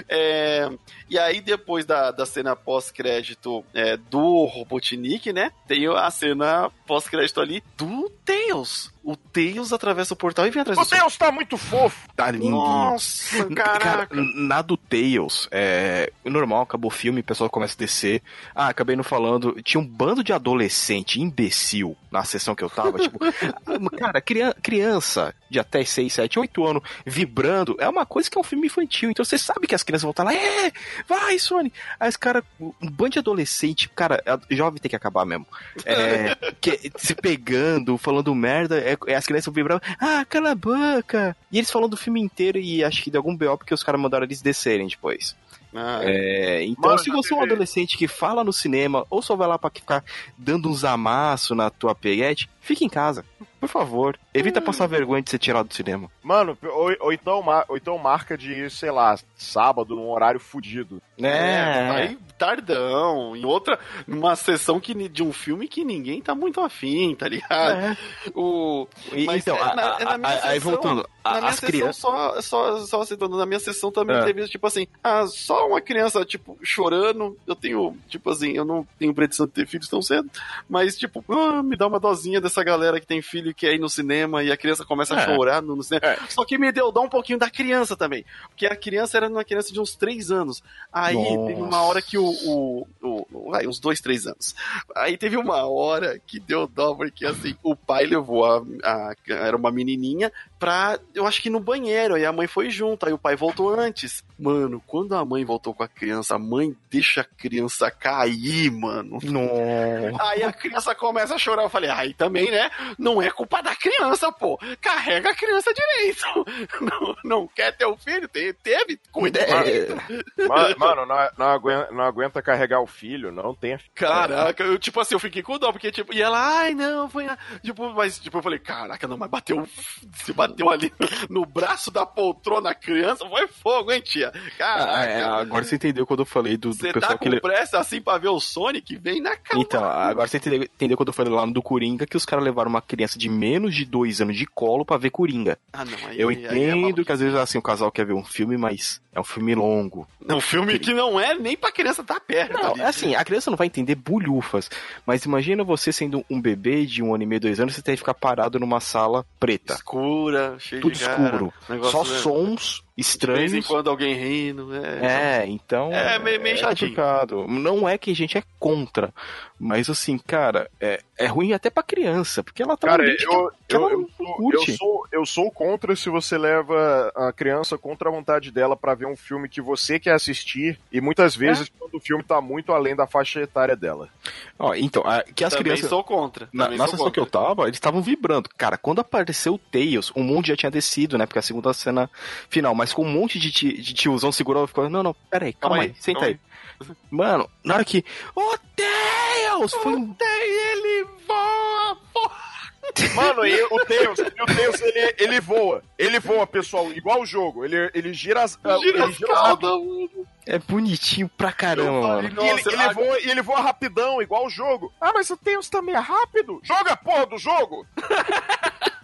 É, e aí, depois da, da cena pós-crédito é, do Robotnik, né? Tem a cena pós-crédito ali do Tails o Tails atravessa o portal e vem atrás o do O Tails tá muito fofo. Tá lindo. Nossa, caraca. Cara, na do Tails, é normal, acabou o filme, o pessoal começa a descer. Ah, acabei não falando. Tinha um bando de adolescente imbecil na sessão que eu tava. tipo, cara, criança de até 6, 7, 8 anos vibrando é uma coisa que é um filme infantil. Então você sabe que as crianças vão estar lá, é, vai, Sony. Aí os caras, um bando de adolescente, cara, jovem tem que acabar mesmo. É, que, se pegando, falando merda é, é, as crianças vibrando, ah, cala a boca! E eles falam do filme inteiro e acho que de algum BO porque os caras mandaram eles descerem depois. Ah, é, então, se você é um adolescente que fala no cinema ou só vai lá pra ficar dando uns amassos na tua peguete, fique em casa. Por favor, evita hum. passar vergonha de ser tirado do cinema. Mano, ou, ou, então, ou então marca de, sei lá, sábado, num horário fudido. É, é aí tardão, em outra, numa sessão que, de um filme que ninguém tá muito afim, tá ligado? É. O, mas então, é, na, é na minha a, sessão, aí voltando, a, na minha sessão, crianças... só, só, só citando, na minha sessão também é. teve, tipo assim, ah, só uma criança, tipo, chorando, eu tenho, tipo assim, eu não tenho predição de ter filhos tão cedo, mas, tipo, ah, me dá uma dosinha dessa galera que tem filho que quer ir no cinema e a criança começa a é. chorar no, no cinema. É. Só que me deu dá um pouquinho da criança também. Porque a criança era uma criança de uns 3 anos. Aí Nossa. teve uma hora que o. o, o, o aí, uns 2, 3 anos. Aí teve uma hora que deu dó, porque assim, o pai levou a, a. Era uma menininha pra. Eu acho que no banheiro. Aí a mãe foi junto. Aí o pai voltou antes. Mano, quando a mãe voltou com a criança, a mãe deixa a criança cair, mano. Nossa. Aí a criança começa a chorar. Eu falei, aí também, né? Não é culpa da criança, pô. Carrega a criança direito. Não, não quer ter o filho? Teve, cuida. É. Mano, não, não, aguenta, não aguenta carregar o filho, não tem. Caraca, eu, tipo assim, eu fiquei com dó, porque, tipo, e ela, ai, não, foi. Tipo, mas, tipo, eu falei, caraca, não, mas bateu. Se bateu ali no braço da poltrona a criança, foi fogo, hein, tia? Caraca. Ah, é, agora você entendeu quando eu falei do, do você pessoal tá com que. pressa assim pra ver o Sonic? Vem na cara. Então, agora você entendeu, entendeu quando eu falei lá no do Coringa que os caras levaram uma criança de menos de dois anos de colo pra ver Coringa. Ah, não, aí, eu entendo aí é que às vezes assim, o casal quer ver um filme, mas É um filme longo. É um filme que não é nem pra criança estar tá perto. Não, ali. assim, a criança não vai entender bulhufas. Mas imagina você sendo um bebê de um ano e meio, dois anos, você tem que ficar parado numa sala preta. Escura, cheio Tudo de escuro. Só sons estranhos. De vez em quando alguém rindo. É, é então. É meio, meio é chatinho. complicado. Não é que a gente é contra. Mas assim, cara, é, é ruim até pra criança. Porque ela tá Cara, eu, que ela eu, não eu, sou, eu, sou, contra se você leva a criança contra a vontade dela pra ver um filme que você quer assistir. E muitas vezes, quando o filme tá muito além da faixa etária dela. Ó, então, a- que as Também crianças. sou contra. Na, na sou sessão que eu contra. tava, eles estavam vibrando. Cara, quando apareceu o Tails, o mundo já tinha descido, né? Porque a segunda cena final, mas com um monte de, ti- de tiozão segurou e ficou, não, não, pera aí, calma, Calma aí, aí, senta calma aí. Mano, na hora que. Ô, Tails! Foi um. ele voa, porra. Mano, e o Tails, e o Tails ele, ele voa. Ele voa, pessoal, igual o jogo. Ele, ele gira as. Gira ele as gira. É bonitinho pra caramba, falei, mano. E ele, ele voa, ele voa rapidão, igual o jogo. Ah, mas o Tails também é rápido. Joga a porra do jogo!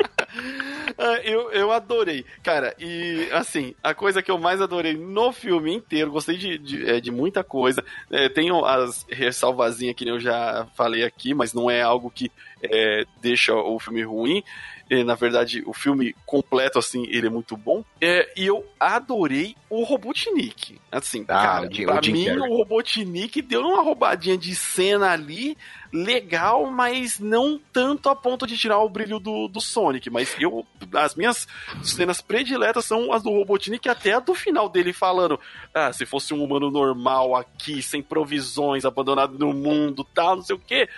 Ah, eu, eu adorei. Cara, e assim, a coisa que eu mais adorei no filme inteiro, gostei de, de, é, de muita coisa. É, tenho as ressalvazinhas que eu já falei aqui, mas não é algo que é, deixa o filme ruim. É, na verdade, o filme completo, assim, ele é muito bom. É, e eu adorei o Robotnik. Assim, Ah, cara, o Jim- pra o mim, Carrey. o Robotnik deu uma roubadinha de cena ali, legal, mas não tanto a ponto de tirar o brilho do, do Sonic. Mas eu, as minhas cenas prediletas são as do Robotnik, até a do final dele falando: ah, se fosse um humano normal aqui, sem provisões, abandonado no mundo, tal, não sei o quê.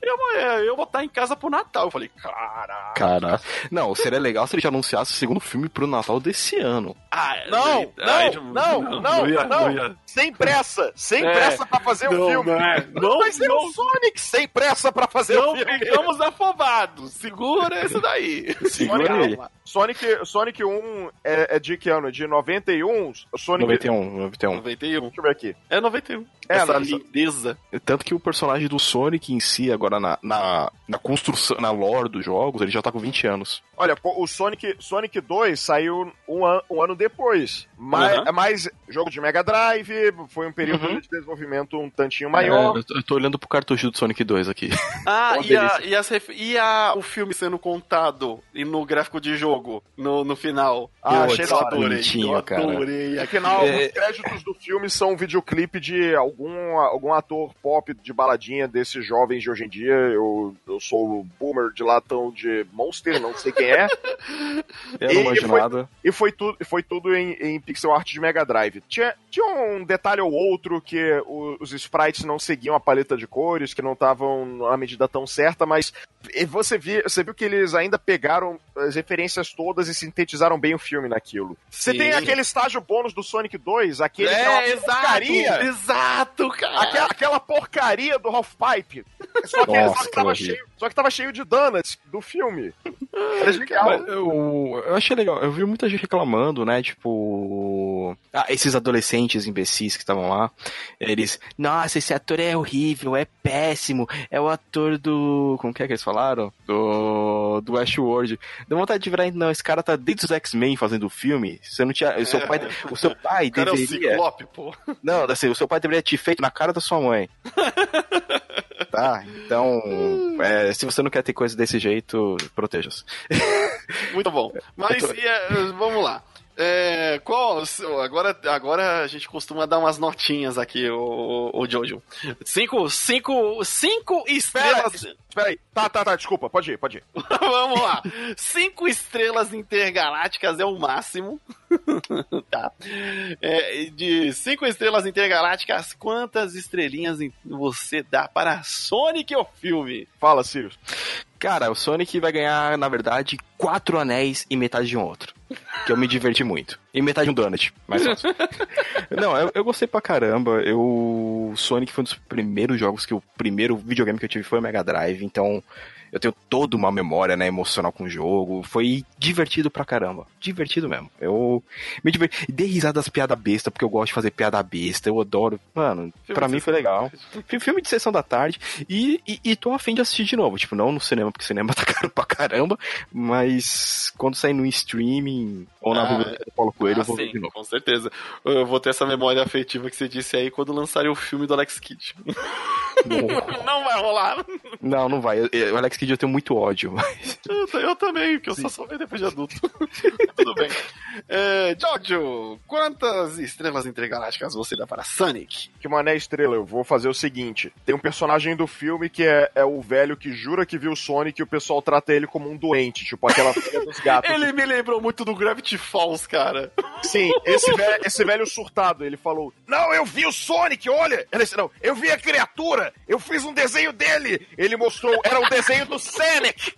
Eu, é, eu vou estar em casa pro Natal. Eu falei, caraca. Cara, não, seria legal se ele já anunciasse o segundo filme pro Natal desse ano. Ah, Não, não, não, não, ia, não. Sem pressa, sem É. pressa pra fazer o filme. não é. Não, ser não. o Sonic sem pressa pra fazer Não o filme. ficamos afobados. Segura isso daí. Segura aí. Sonic, Sonic 1 é, é de que ano? De 91? O Sonic. 91, 91. 91. Deixa eu ver aqui. É 91. É, Essa lindeza. Tanto que o personagem do Sonic em si, agora na, na, na construção, na lore dos jogos, ele já tá com 20 anos. Olha, o Sonic, Sonic 2 saiu um, an- um ano depois. Mas, Uhum. é mais jogo de Mega Drive, foi um período Uhum. de desenvolvimento um tantinho maior. É, eu tô- eu tô olhando pro cartucho do Sonic 2 aqui. Ah, e, a, e, as ref- e a, o filme sendo contado e no gráfico de jogo, no, no final. Ah, eu achei da hora. eu cara. adorei. No final, É. os créditos do filme são um videoclipe de algum, algum ator pop de baladinha desses jovens de hoje em dia. Eu, eu sou o boomer de latão de Monster, não sei quem é. Eu E- não manjo foi- nada. E foi tudo, foi tudo em, em pixel art de Mega Drive. Tinha, tinha um detalhe ou outro que o- os sprites não seguiam a paleta de cores, que não estavam na medida tão certa, mas você, vi, você viu que eles ainda pegaram as referências todas e sintetizaram bem o filme naquilo. Você Sim. tem aquele estágio bônus do Sonic 2, aquele que é É, uma exato. porcaria. Exato, cara. Aquela, aquela porcaria do Half Pipe. Só que, Nossa, só, que tava cheio, só que tava cheio de donuts do filme. Era Eu, eu achei legal. Eu vi muita gente reclamando, né? Tipo. Ah, esses adolescentes imbecis que estavam lá. Eles. Nossa, esse ator é horrível, é péssimo. É o ator do. Como que é que eles falaram? Do. Do Westworld. Deu vontade de virar. Não, esse cara tá desde os X-Men fazendo o filme. Você não tinha. O seu pai, o seu pai O cara é o deveria. Ciclope, pô. Não, assim, o seu pai deveria ter feito na cara da sua mãe. tá? Então, é, se você não quer ter coisa desse jeito, proteja-se. Muito bom. Mas e, é, vamos lá. É, qual, agora, agora a gente costuma dar umas notinhas aqui, o, o Jojo. Cinco, cinco, cinco estrelas. Espera aí. Tá, tá, tá, desculpa, pode ir, pode ir. Vamos lá. Cinco estrelas intergalácticas é o máximo. tá. É, de cinco estrelas intergalácticas, quantas estrelinhas você dá para Sonic o filme? Fala, Sirius. Cara, o Sonic vai ganhar, na verdade, quatro anéis e metade de um outro. Que eu me diverti muito. E metade de um donut. Mais fácil. Não, eu, eu gostei pra caramba. Eu. Sonic foi um dos primeiros jogos que o primeiro videogame que eu tive foi o Mega Drive. Então, eu tenho toda uma memória, né, emocional com o jogo. Foi divertido pra caramba. Divertido mesmo. Eu me diverti. Dei risada das piadas besta, porque eu gosto de fazer piada besta. Eu adoro. Mano, Filme pra mim foi legal. Fi- Filme de sessão da tarde. E, e, e tô afim de assistir de novo. Tipo, não no cinema, porque o cinema tá caro pra caramba. Mas quando sair no streaming ou na Ah, biblioteca do Paulo Coelho, Ah, eu vou ver sim, de novo. com certeza. Eu vou ter essa memória afetiva que você disse aí quando lançarem o filme do Alex Kidd. Não vai rolar. Não, não vai. O Alex Kidd eu tenho muito ódio. mas- Eu, eu também, porque eu só só vejo depois de adulto. Tudo bem. É, Jojo, quantas estrelas intergalácticas você dá para Sonic? Que mané estrela, eu vou fazer o seguinte: tem um personagem do filme que é, é o velho que jura que viu o Sonic e o pessoal trata ele como um doente, tipo aquela filha dos gatos. Ele me lembrou muito do Gravity Falls, cara. Sim, esse velho, esse velho surtado, ele falou: Não, eu vi o Sonic, olha! Ele disse, não, eu vi a criatura, eu fiz um desenho dele! Ele mostrou, era o desenho do Sonic!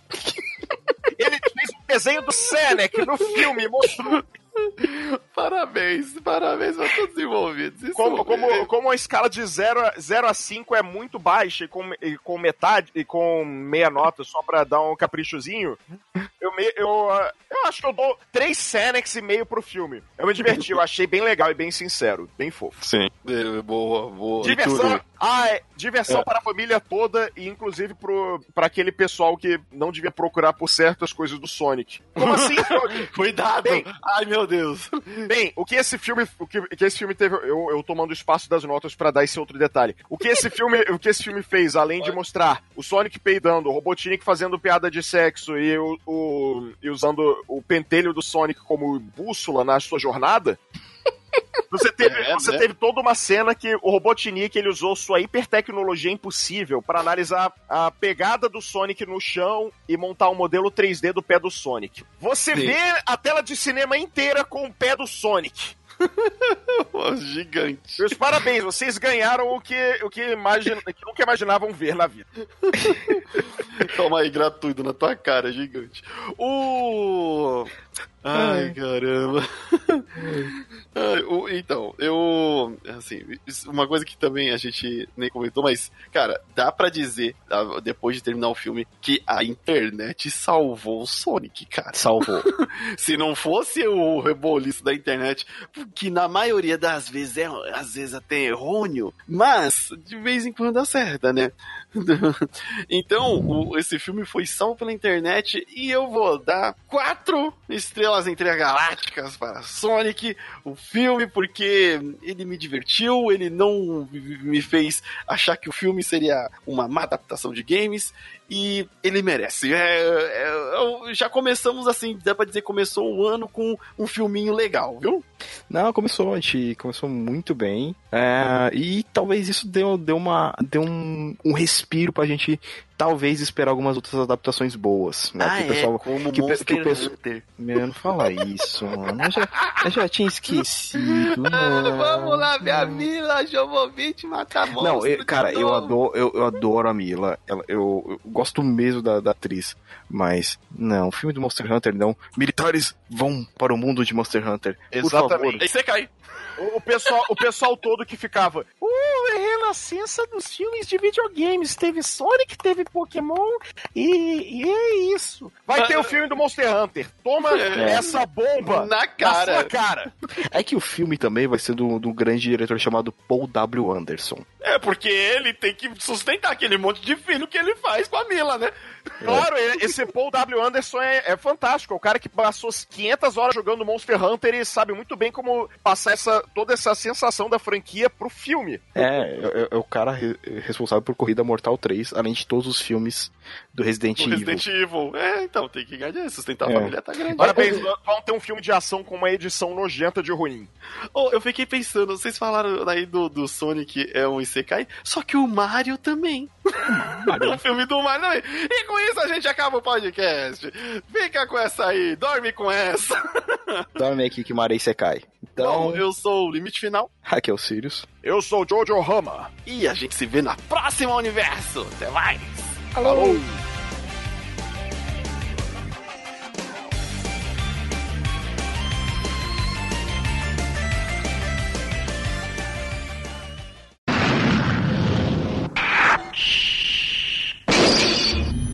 Ele fez um desenho do Sonic no filme, mostrou Parabéns, parabéns pra todos os envolvidos. Isso como, é- como, como a escala de 0 a, 0 a 5 é muito baixa e com, e com metade e com meia nota só pra dar um caprichozinho, eu, me, eu, eu acho que eu dou 3 Senex e meio pro filme. Eu me diverti, eu achei bem legal e bem sincero, bem fofo. Sim. É, Boa, boa. Diversão, ah, é, diversão É. para a família toda e inclusive pro, pra aquele pessoal que não devia procurar por certas coisas do Sonic. Como assim? Cuidado! Bem- Ai, meu Deus. Bem, o que esse filme, o que, que esse filme teve, eu, eu tomando espaço das notas pra dar esse outro detalhe. O que esse filme, o que esse filme fez, além de mostrar o Sonic peidando, o Robotnik fazendo piada de sexo e, o, o- e usando o pentelho do Sonic como bússola na sua jornada, você teve, É, você né? teve toda uma cena que o Robotnik ele usou sua hipertecnologia impossível para analisar a pegada do Sonic no chão e montar um modelo 3D do pé do Sonic. Você Sim. vê a tela de cinema inteira com o pé do Sonic. Gigante. Meus parabéns, vocês ganharam o que, o que, imagina, que nunca imaginavam ver na vida. Toma aí, gratuito na tua cara, gigante. O. Ai, caramba. Ai, o- então, eu. Assim, isso- uma coisa que também a gente nem comentou, mas, cara, dá pra dizer, ah, depois de terminar o filme, que a internet salvou o Sonic, cara. Salvou. Se não fosse o reboliço da internet, que na maioria das vezes é, às vezes até errôneo, mas de vez em quando acerta, né? então, o- esse filme foi salvo pela internet e eu vou dar quatro estrelas intergalácticas para Sonic, o filme, porque ele me divertiu, ele não me fez achar que o filme seria uma má adaptação de games e ele merece. É, é, eu- já começamos assim, dá pra dizer começou o ano com um filminho legal, viu? Não, começou, a gente começou muito bem. É, e talvez isso deu, deu, uma, deu um, um respiro pra gente talvez esperar algumas outras adaptações boas. Né? Que o pessoal- Ah, como que, Monster que o pessoal- Hunter. Meu, não fala isso, mano. Eu já, eu já tinha esquecido. mano. Vamos lá ver a Mila Jovovich matar monstro. Não, eu- cara, eu adoro, eu, eu adoro a Mila. Ela- eu, eu gosto mesmo da, da atriz. Mas, não, o filme do Monster Hunter não. Militares vão para o mundo de Monster Hunter. Por Exatamente. favor. Aí você cai. O, o pessoal, o pessoal todo que ficava. Uh, é renascença dos filmes de videogames. Teve Sonic, teve Pokémon e, e é isso. Vai ter o filme do Monster Hunter. Toma É. essa bomba Na na cara. sua cara. É que o filme também vai ser do, do grande diretor chamado Paul W. Anderson. É, porque ele tem que sustentar aquele monte de filho que ele faz com a Mila, né? Claro, ele- esse Paul W. Anderson é, é fantástico. É o cara que passou 500 horas jogando Monster Hunter e sabe muito bem como passar essa, toda essa sensação da franquia pro filme. É, é, é o cara re- responsável por Corrida Mortal 3, além de todos os filmes do Resident O Evil. Resident Evil. É, então, tem que ganhar, sustentar a É. família tá grande. Parabéns, vão ter um filme de ação com uma edição nojenta de ruim. Oh, eu fiquei pensando, vocês falaram aí do, do Sonic é um Isekai, só que o Mario também. o filme do Mario também. E com isso a gente acaba o podcast. Fica com essa aí, dorme com essa. Dorme aqui que Marei Sekai. Então, Bom, eu sou o Limite Final aqui é o Sirius. Eu sou o Jojo Rama. e a gente se vê na próxima universo. Até mais. Falou!